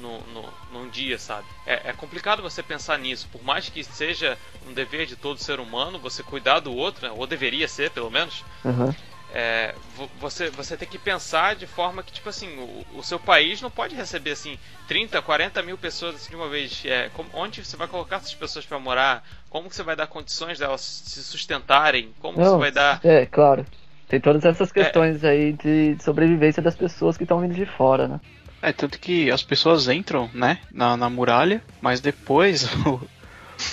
no, no, num dia, sabe? É, é, complicado você pensar nisso, por mais que seja um dever de todo ser humano você cuidar do outro, né? ou deveria ser, pelo menos. Uhum é, você, você tem que pensar de forma que, tipo assim, o, o, seu país não pode receber, assim, 30, 40 mil pessoas assim, de uma vez. É, como, onde você vai colocar essas pessoas para morar? Como que você vai dar condições delas se sustentarem? Como não, você vai dar... É, claro. Tem todas essas questões é, aí de sobrevivência das pessoas que estão vindo de fora, né? É, tanto que as pessoas entram, né, na, na muralha, mas depois <laughs> o,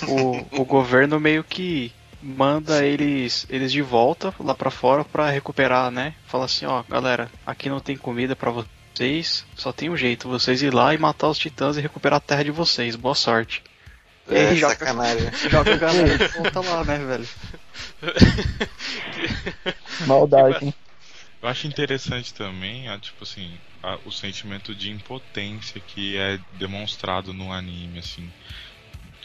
o, o governo meio que manda eles eles de volta lá para fora para recuperar, né? Fala assim, ó, galera, aqui não tem comida para vocês, só tem um jeito, vocês ir lá e matar os titãs e recuperar a terra de vocês. Boa sorte. É, e joga, sacanagem. <laughs> Joga a galera e volta lá, né, velho? <laughs> Maldade. Eu acho interessante também, tipo assim, a, o sentimento de impotência que é demonstrado no anime, assim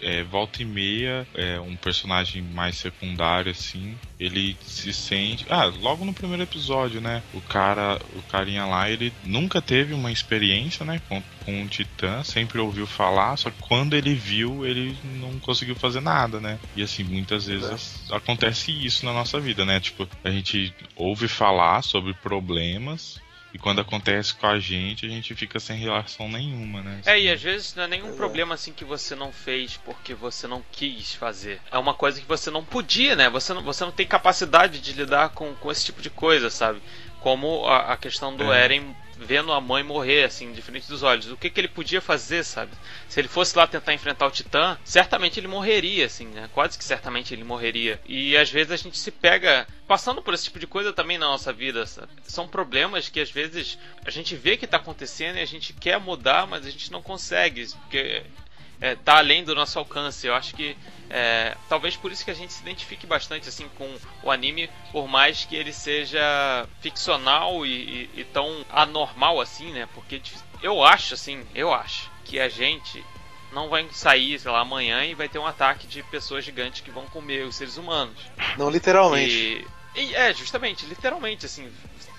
é, volta e meia, é, um personagem mais secundário, assim, ele se sente. Ah, logo no primeiro episódio, né? O cara, o carinha lá, ele nunca teve uma experiência, né? Com, com um titã, sempre ouviu falar, só que quando ele viu, ele não conseguiu fazer nada, né? E assim, muitas vezes é. acontece isso na nossa vida, né? Tipo, a gente ouve falar sobre problemas e quando acontece com a gente, a gente fica sem relação nenhuma, né? É, e às vezes não é nenhum é. problema assim que você não fez porque você não quis fazer. É uma coisa que você não podia, né? Você não, você não tem capacidade de lidar com, com esse tipo de coisa, sabe? Como a, a questão do é. Eren vendo a mãe morrer, assim, de frente dos olhos. O que, que ele podia fazer, sabe? Se ele fosse lá tentar enfrentar o Titã, certamente ele morreria, assim, né? Quase que certamente ele morreria. E às vezes a gente se pega passando por esse tipo de coisa também na nossa vida. Sabe? São problemas que às vezes a gente vê que está acontecendo e a gente quer mudar, mas a gente não consegue. Porque é, tá além do nosso alcance. Eu acho que é, talvez por isso que a gente se identifique bastante assim com o anime, por mais que ele seja ficcional e, e, e tão anormal assim, né? Porque eu acho assim, eu acho que a gente não vai sair, sei lá, amanhã e vai ter um ataque de pessoas gigantes que vão comer os seres humanos. Não literalmente. E, e é, justamente, literalmente, assim,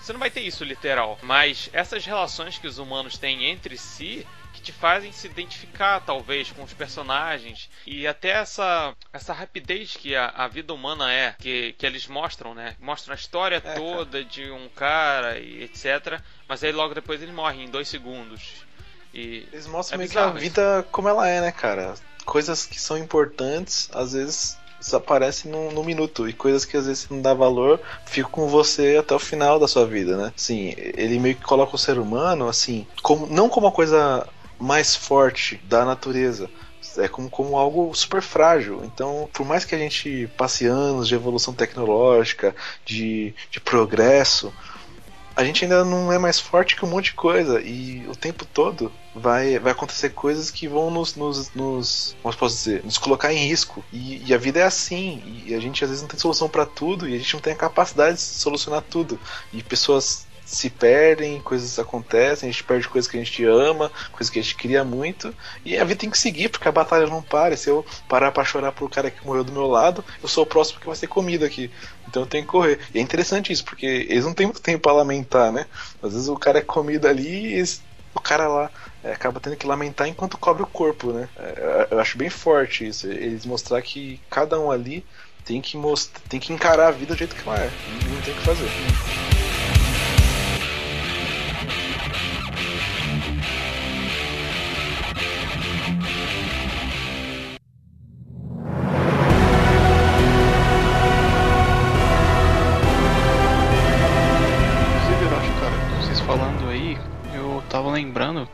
você não vai ter isso literal. Mas essas relações que os humanos têm entre si te fazem se identificar, talvez, com os personagens. E até essa, essa rapidez que a, a vida humana é, que, que eles mostram, né? Mostram a história é, toda cara. de um cara e etc. Mas aí logo depois ele morre em dois segundos. E eles mostram é meio que a vida como ela é, né, cara? Coisas que são importantes, às vezes desaparecem num, num, minuto e coisas que às vezes não dá valor ficam com você até o final da sua vida, né? Sim, ele meio que coloca o ser humano assim, como não como uma coisa mais forte da natureza. É como, como algo super frágil. Então, por mais que a gente passe anos de evolução tecnológica, de, de progresso, a gente ainda não é mais forte que um monte de coisa. E o tempo todo vai, vai acontecer coisas que vão nos, nos, nos como posso dizer, nos colocar em risco. E, e a vida é assim. E a gente às vezes não tem solução para tudo e a gente não tem a capacidade de solucionar tudo. E pessoas se perdem, coisas acontecem, a gente perde coisas que a gente ama, coisas que a gente queria muito, e a vida tem que seguir, porque a batalha não para. Se eu parar pra chorar pro cara que morreu do meu lado, eu sou o próximo que vai ser comido aqui. Então eu tenho que correr. E é interessante isso, porque eles não têm muito tempo pra lamentar, né? Às vezes o cara é comido ali e o cara lá é, acaba tendo que lamentar enquanto cobre o corpo, né? É, eu acho bem forte isso. Eles mostrar que cada um ali tem que mostrar, tem que encarar a vida do jeito que ela é. Não tem o que fazer.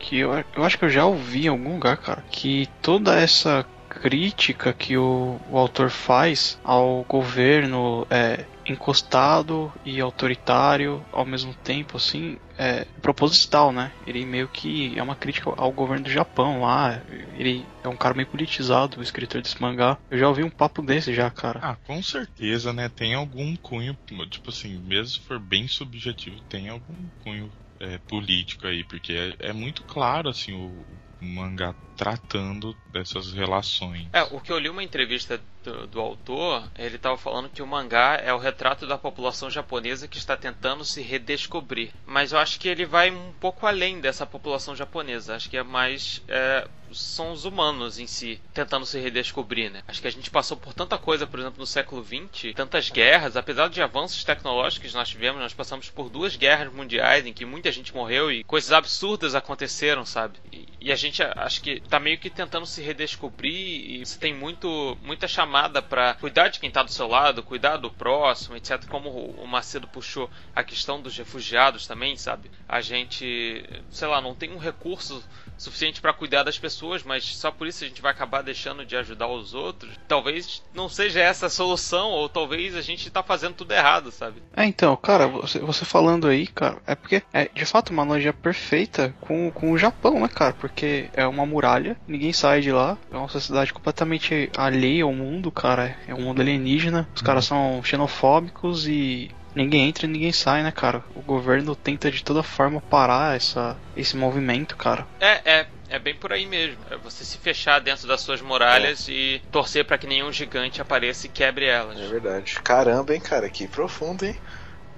Que eu, eu acho que eu já ouvi em algum lugar, cara, que toda essa crítica que o, o autor faz ao governo é, encostado e autoritário ao mesmo tempo, assim, é proposital, né? Ele meio que é uma crítica ao governo do Japão lá. Ele é um cara meio politizado, o escritor desse mangá. Eu já ouvi um papo desse já, cara. Ah, com certeza, né? Tem algum cunho, tipo assim, mesmo se for bem subjetivo, tem algum cunho é, político aí, porque é, é muito claro, assim, o, o mangá tratando dessas relações. É, o que eu li uma entrevista do, do autor, ele estava falando que o mangá é o retrato da população japonesa que está tentando se redescobrir. Mas eu acho que ele vai um pouco além dessa população japonesa. Acho que é mais. é, são os humanos em si tentando se redescobrir, né? Acho que a gente passou por tanta coisa, por exemplo, no século XX, tantas guerras, apesar de avanços tecnológicos que nós tivemos, nós passamos por duas guerras mundiais em que muita gente morreu e coisas absurdas aconteceram, sabe? E, e a gente acho que tá meio que tentando se redescobrir e você tem muito muita chamada pra cuidar de quem tá do seu lado, cuidar do próximo, etc. Como o Macedo puxou a questão dos refugiados também, sabe? A gente, sei lá, não tem um recurso suficiente pra cuidar das pessoas, mas só por isso a gente vai acabar deixando de ajudar os outros. Talvez não seja essa a solução, ou talvez a gente tá fazendo tudo errado, sabe? É, então, cara, você, você falando aí, cara, é porque é de fato uma analogia perfeita com, com o Japão, né, cara? Porque é uma muralha, ninguém sai de lá, é uma sociedade completamente alheia ao mundo, cara. É um mundo alienígena, os caras são xenofóbicos e ninguém entra e ninguém sai, né, cara? O governo tenta de toda forma parar essa, esse movimento, cara. É, é, é bem por aí mesmo. É você se fechar dentro das suas muralhas e torcer pra que nenhum gigante apareça e quebre elas. É verdade. Caramba, hein, cara, que profundo, hein?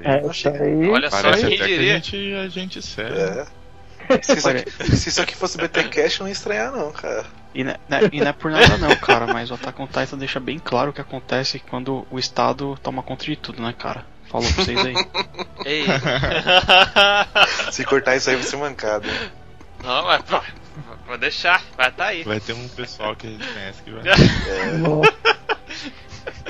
É, aí. Olha Parece só, quem até que a diria? gente, a gente sério. É. Se isso, aqui, <laughs> se isso aqui fosse BT Cash, eu não ia estranhar, não, cara. E não, é- e não é por nada não, cara, mas o Attack on Titan deixa bem claro o que acontece quando o Estado toma conta de tudo, né, cara? Falou pra vocês aí. <laughs> Ei. <laughs> Se cortar isso aí, vai ser mancado. Não, mas pô, vou deixar, vai estar aí. Vai ter um pessoal que a gente conhece que vai.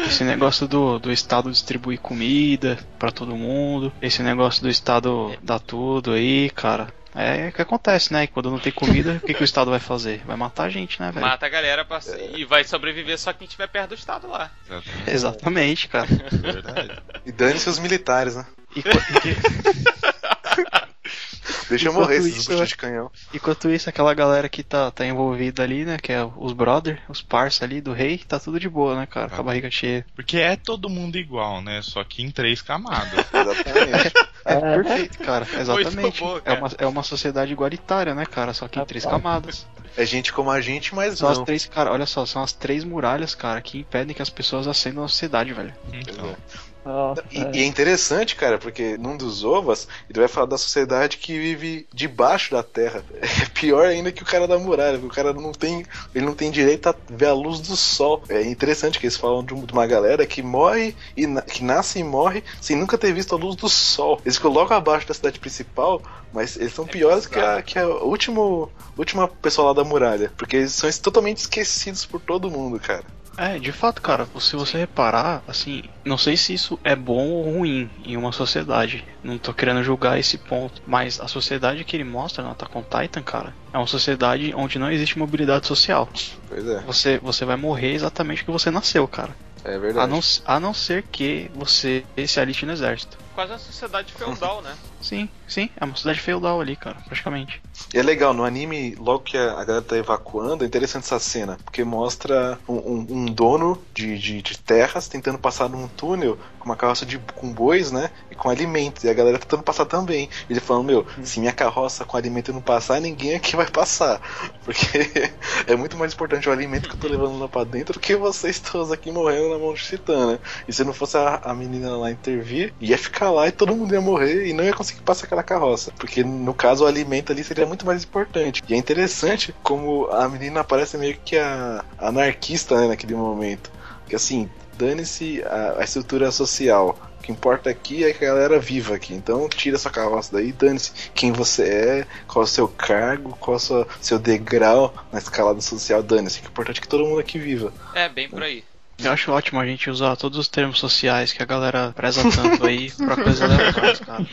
Esse negócio do, do Estado distribuir comida pra todo mundo, esse negócio do Estado dar tudo aí, cara. É o que acontece, né? E quando não tem comida, o que, que o Estado vai fazer? Vai matar a gente, né, velho? Mata a galera pra... e vai sobreviver só quem estiver perto do estado lá. Exatamente, Exatamente, cara. é verdade. E dane-se os militares, né? E, e- <laughs> Deixa eu morrer esses isso, buchos eu- de canhão. enquanto isso, aquela galera que tá, tá envolvida ali, né? Que é os brother, os parça ali do rei, tá tudo de boa, né, cara? Com a barriga cheia. Porque é todo mundo igual, né? Só que em três camadas. <laughs> Exatamente. É, perfeito, cara. Exatamente. bom, É, cara. uma, é uma sociedade igualitária, né, cara? Só que em três camadas. É gente como a gente, mas São as não. três, cara, olha só, são as três muralhas, cara, que impedem que as pessoas ascendam na sociedade, velho. Então, Nossa, E, é. e é interessante, cara, porque num dos ovas ele vai falar da sociedade que vive debaixo da terra. <laughs> É pior ainda que o cara da muralha, porque o cara não tem, ele não tem direito a ver a luz do sol. É interessante que eles falam de um- uma galera que morre e na- que nasce e morre sem nunca ter visto a luz do sol. Eles colocam abaixo da cidade principal, mas eles são piores que a, que a último, última pessoa lá da muralha, porque eles são totalmente esquecidos por todo mundo, cara. É, de fato, cara, se você reparar, assim, não sei se isso é bom ou ruim em uma sociedade. Não tô querendo julgar esse ponto. Mas a sociedade que ele mostra no Attack on Titan, cara, é uma sociedade onde não existe mobilidade social. Pois é, Você, você vai morrer exatamente que você nasceu, cara. é A verdade. não, a não ser que você se aliste no exército. Quase uma sociedade feudal, né? <laughs> Sim, sim, é uma cidade feudal ali, cara, praticamente. E é legal, no anime, logo que a galera tá evacuando, é interessante essa cena, porque mostra um, um- um dono de, de, de terras tentando passar num túnel com uma carroça de, com bois, né? E com alimentos. E a galera tentando passar também. Ele falando, meu, se minha carroça com alimento não passar, ninguém aqui vai passar. <laughs> Porque <laughs> é muito mais importante o alimento que eu tô levando lá pra dentro do que vocês todos aqui morrendo na mão de titã, né? E se não fosse a, a menina lá intervir, ia ficar lá e todo mundo ia morrer e não ia conseguir passar aquela carroça. Porque no caso o alimento ali seria muito mais importante. E é interessante como a menina aparece meio que a anarquista né, naquele momento. Que assim, dane-se a, a estrutura social. O que importa aqui é que a galera viva aqui. Então tira essa carroça daí, dane-se quem você é, qual é o seu cargo, qual é o seu, seu degrau na escalada social, dane-se. O que importante é que todo mundo aqui viva. É, bem por aí. Eu acho ótimo a gente usar todos os termos sociais que a galera preza tanto aí <laughs> pra coisa aleatórias, cara.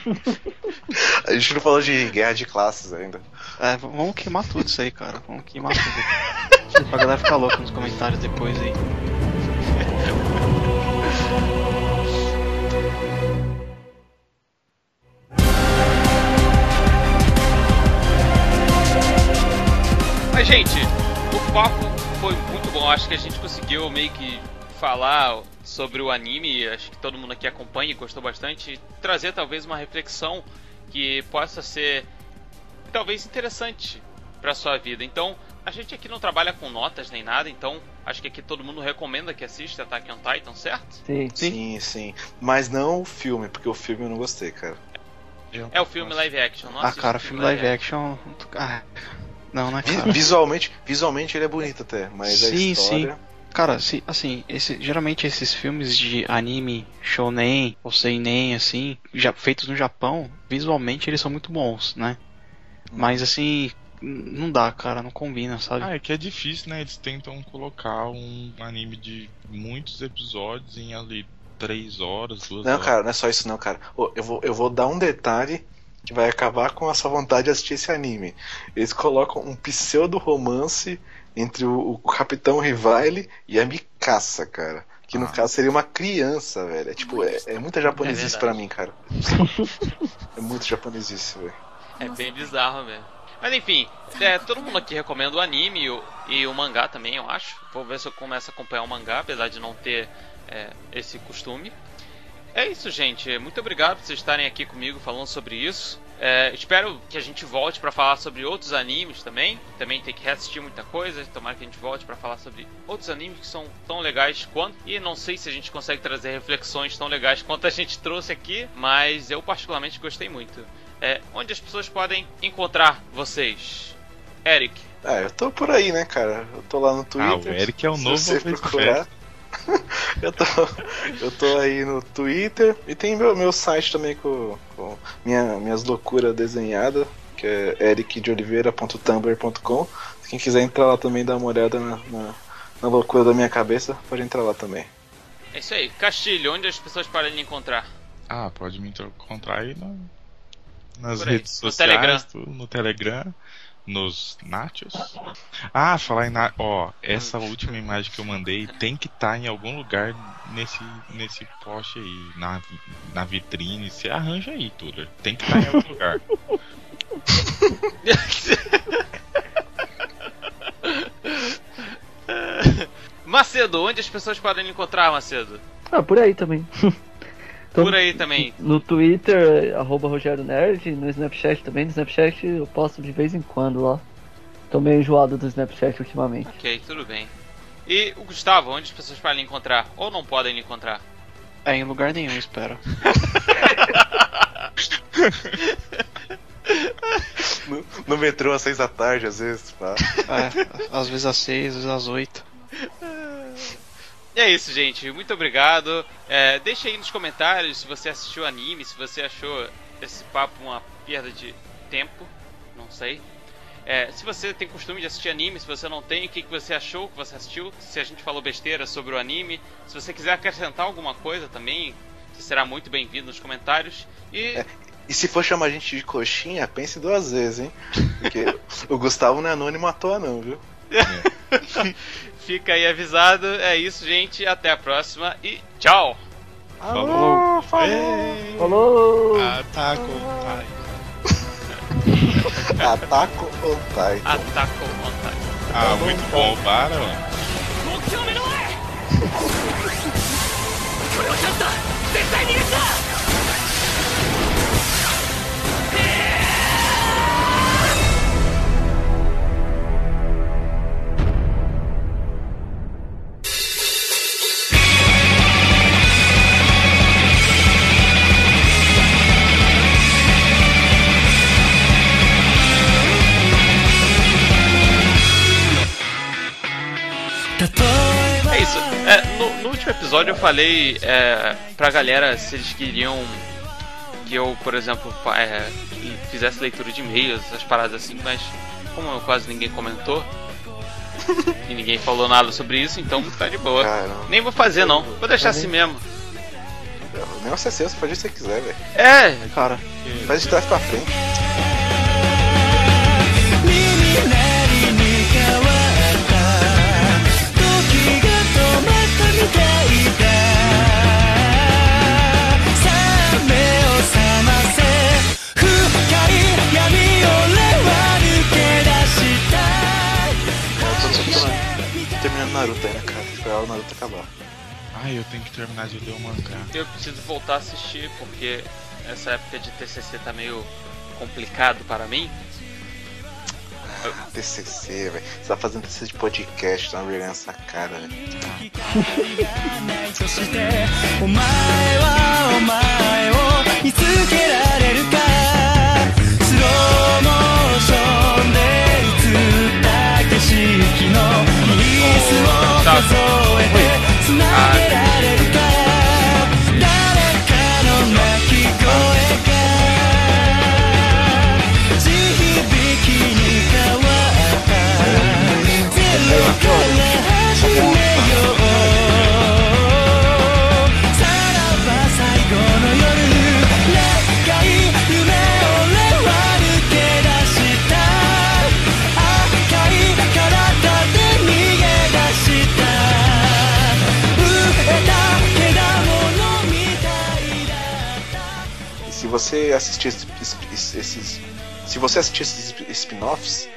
A gente não falou de guerra de classes ainda. É, vamos queimar tudo isso aí, cara. Vamos queimar tudo. pra galera ficar louca nos comentários depois aí. Mas, gente, o papo foi muito bom. Acho que a gente conseguiu meio que falar sobre o anime. Acho que todo mundo aqui acompanha e gostou bastante. E trazer talvez uma reflexão que possa ser talvez interessante para sua vida. Então, a gente aqui não trabalha com notas nem nada, então acho que aqui todo mundo recomenda que assista Attack on Titan, certo? Sim. Sim, sim. Mas não o filme, porque o filme eu não gostei, cara. É o filme live action. Não Ah, cara, o filme live action. Ah, não, Vi- cara? visualmente, visualmente ele é bonito até, mas a Sim, história. Cara, se, assim, esse, geralmente esses filmes de anime, shonen ou seinen, assim, já feitos no Japão, visualmente eles são muito bons, né? Mas assim, não dá, cara, não combina, sabe? Ah, é que é difícil, né? Eles tentam colocar um anime de muitos episódios em ali três horas, duas Não, horas. cara, não é só isso não, cara. Eu vou, eu vou dar um detalhe que vai acabar com a sua vontade de assistir esse anime. Eles colocam um pseudo romance entre o, o Capitão Rivale e a Mikasa, cara. Que no Ah. caso seria uma criança, velho. É tipo, é, é muita japonesice É pra mim, cara. <laughs> é muito japonesice, velho. É bem bizarro mesmo. Mas enfim, é, todo mundo aqui recomenda o anime e o, e o mangá também, eu acho. Vou ver se eu começo a acompanhar o mangá, apesar de não ter é, esse costume. É isso, gente. Muito obrigado por vocês estarem aqui comigo falando sobre isso. É, espero que a gente volte para falar sobre outros animes também. Também tem que reassistir muita coisa. Tomara que a gente volte para falar sobre outros animes que são tão legais quanto. E não sei se a gente consegue trazer reflexões tão legais quanto a gente trouxe aqui, mas eu particularmente gostei muito. É, onde as pessoas podem encontrar vocês? Eric. Ah, eu tô por aí, né, cara? Eu tô lá no Ah, Twitter. o Eric é o se novo você Face procurar. <laughs> eu, tô, eu tô aí no Twitter e tem meu, meu site também com, com minha, minhas loucuras desenhadas, que é ericdeoliveira.tumblr.com. Se quem quiser entrar lá também dar uma olhada na, na, na loucura da minha cabeça, pode entrar lá também. É isso aí. Castilho, onde as pessoas podem lhe encontrar? Ah, pode me encontrar aí no- nas Por aí, redes no sociais, Telegram. tu- no Telegram, nos Nachos. Ah, falar em na... ó, essa última imagem que eu mandei tem que estar em algum lugar nesse nesse poste aí, na, na vitrine, você arranja aí, Tudor. Tem que estar em algum lugar. <laughs> <laughs> Macedo, onde as pessoas podem encontrar, Macedo? Ah, por aí também. <laughs> Tô Por aí também. No Twitter, arroba Rogério Nerd, no Snapchat também. No Snapchat eu posto de vez em quando lá. Tô meio enjoado do Snapchat ultimamente. Ok, tudo bem. E o Gustavo, onde as pessoas podem lhe encontrar? Ou não podem lhe encontrar? É, em lugar nenhum, espero. <laughs> No, no metrô às seis da tarde, às vezes. Pá. É, às vezes às seis, às vezes às oito. <laughs> E é isso, gente. Muito obrigado. É, deixa aí nos comentários se você assistiu anime, se você achou esse papo uma perda de tempo. Não sei. É, se você tem costume de assistir anime, se você não tem, o que, que você achou que você assistiu? Se a gente falou besteira sobre o anime. Se você quiser acrescentar alguma coisa também, você será muito bem-vindo nos comentários. E E se for chamar a gente de coxinha, pense duas vezes, hein? Porque o Gustavo não é anônimo à toa, não, viu? <laughs> fica aí avisado. É isso, gente. Até a próxima e tchau! Falou. falou. Ei. Falou! Ataca o pai. <laughs> Ataco on Titan. Ataque on Titan. Ah, muito bom, para, mano. 目標目の前これはチャンスだ絶対に入れた no, episódio eu falei é, pra galera se eles queriam que eu, por exemplo, é, fizesse leitura de e-mails, essas paradas assim, mas como quase ninguém comentou e ninguém falou nada sobre isso, então tá de boa. Caramba. Nem vou fazer não, vou deixar assim mesmo. O negócio é seu, você pode o que você quiser, velho. É, Cara, Faz de trás pra frente. Naruto né, cara? Esperar o Naruto acabar. Ai, eu tenho que terminar de ler o mangá. eu preciso voltar a assistir porque essa época de TCC tá meio complicado para mim. TCC, velho. Você tá fazendo TCC de podcast, tá vergonha nessa cara, velho. <laughs> Uh, você assistir esses, esses, se você assistir esses spin-offs,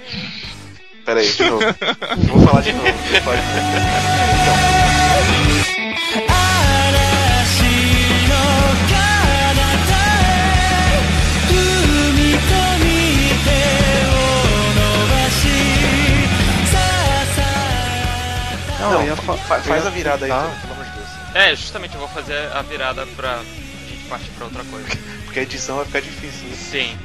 pera aí, de novo. <laughs> Vou falar de novo. Então. Não, Não fa faz a virada aí, pelo amor de Deus. É, justamente eu vou fazer a virada pra gente partir pra outra coisa. Porque a edição vai ficar difícil. né? Sim.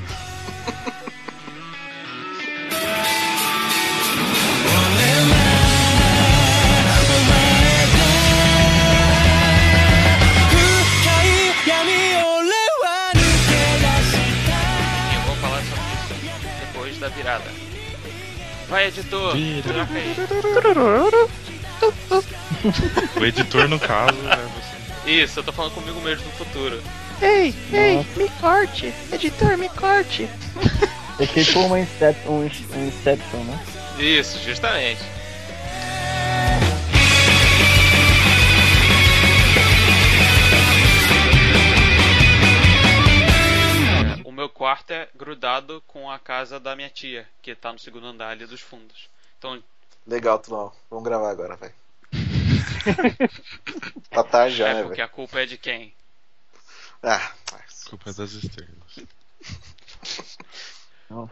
Eu vou falar sobre isso depois da virada. Vai, editor! Vira. Troca aí. O editor, no caso, é você. Isso, eu tô falando comigo mesmo no futuro. Ei, ei, me corte! Editor, me corte! <laughs> É tipo uma Incep um, um Inception, né? Isso, justamente. O meu quarto é grudado com a casa da minha tia, que tá no segundo andar ali dos fundos. Então, Legal, Tulão. Vamos gravar agora, velho. <laughs> tá tarde já, é né, porque velho? a culpa é de quem? Ah, Culpa das estrelas. Não,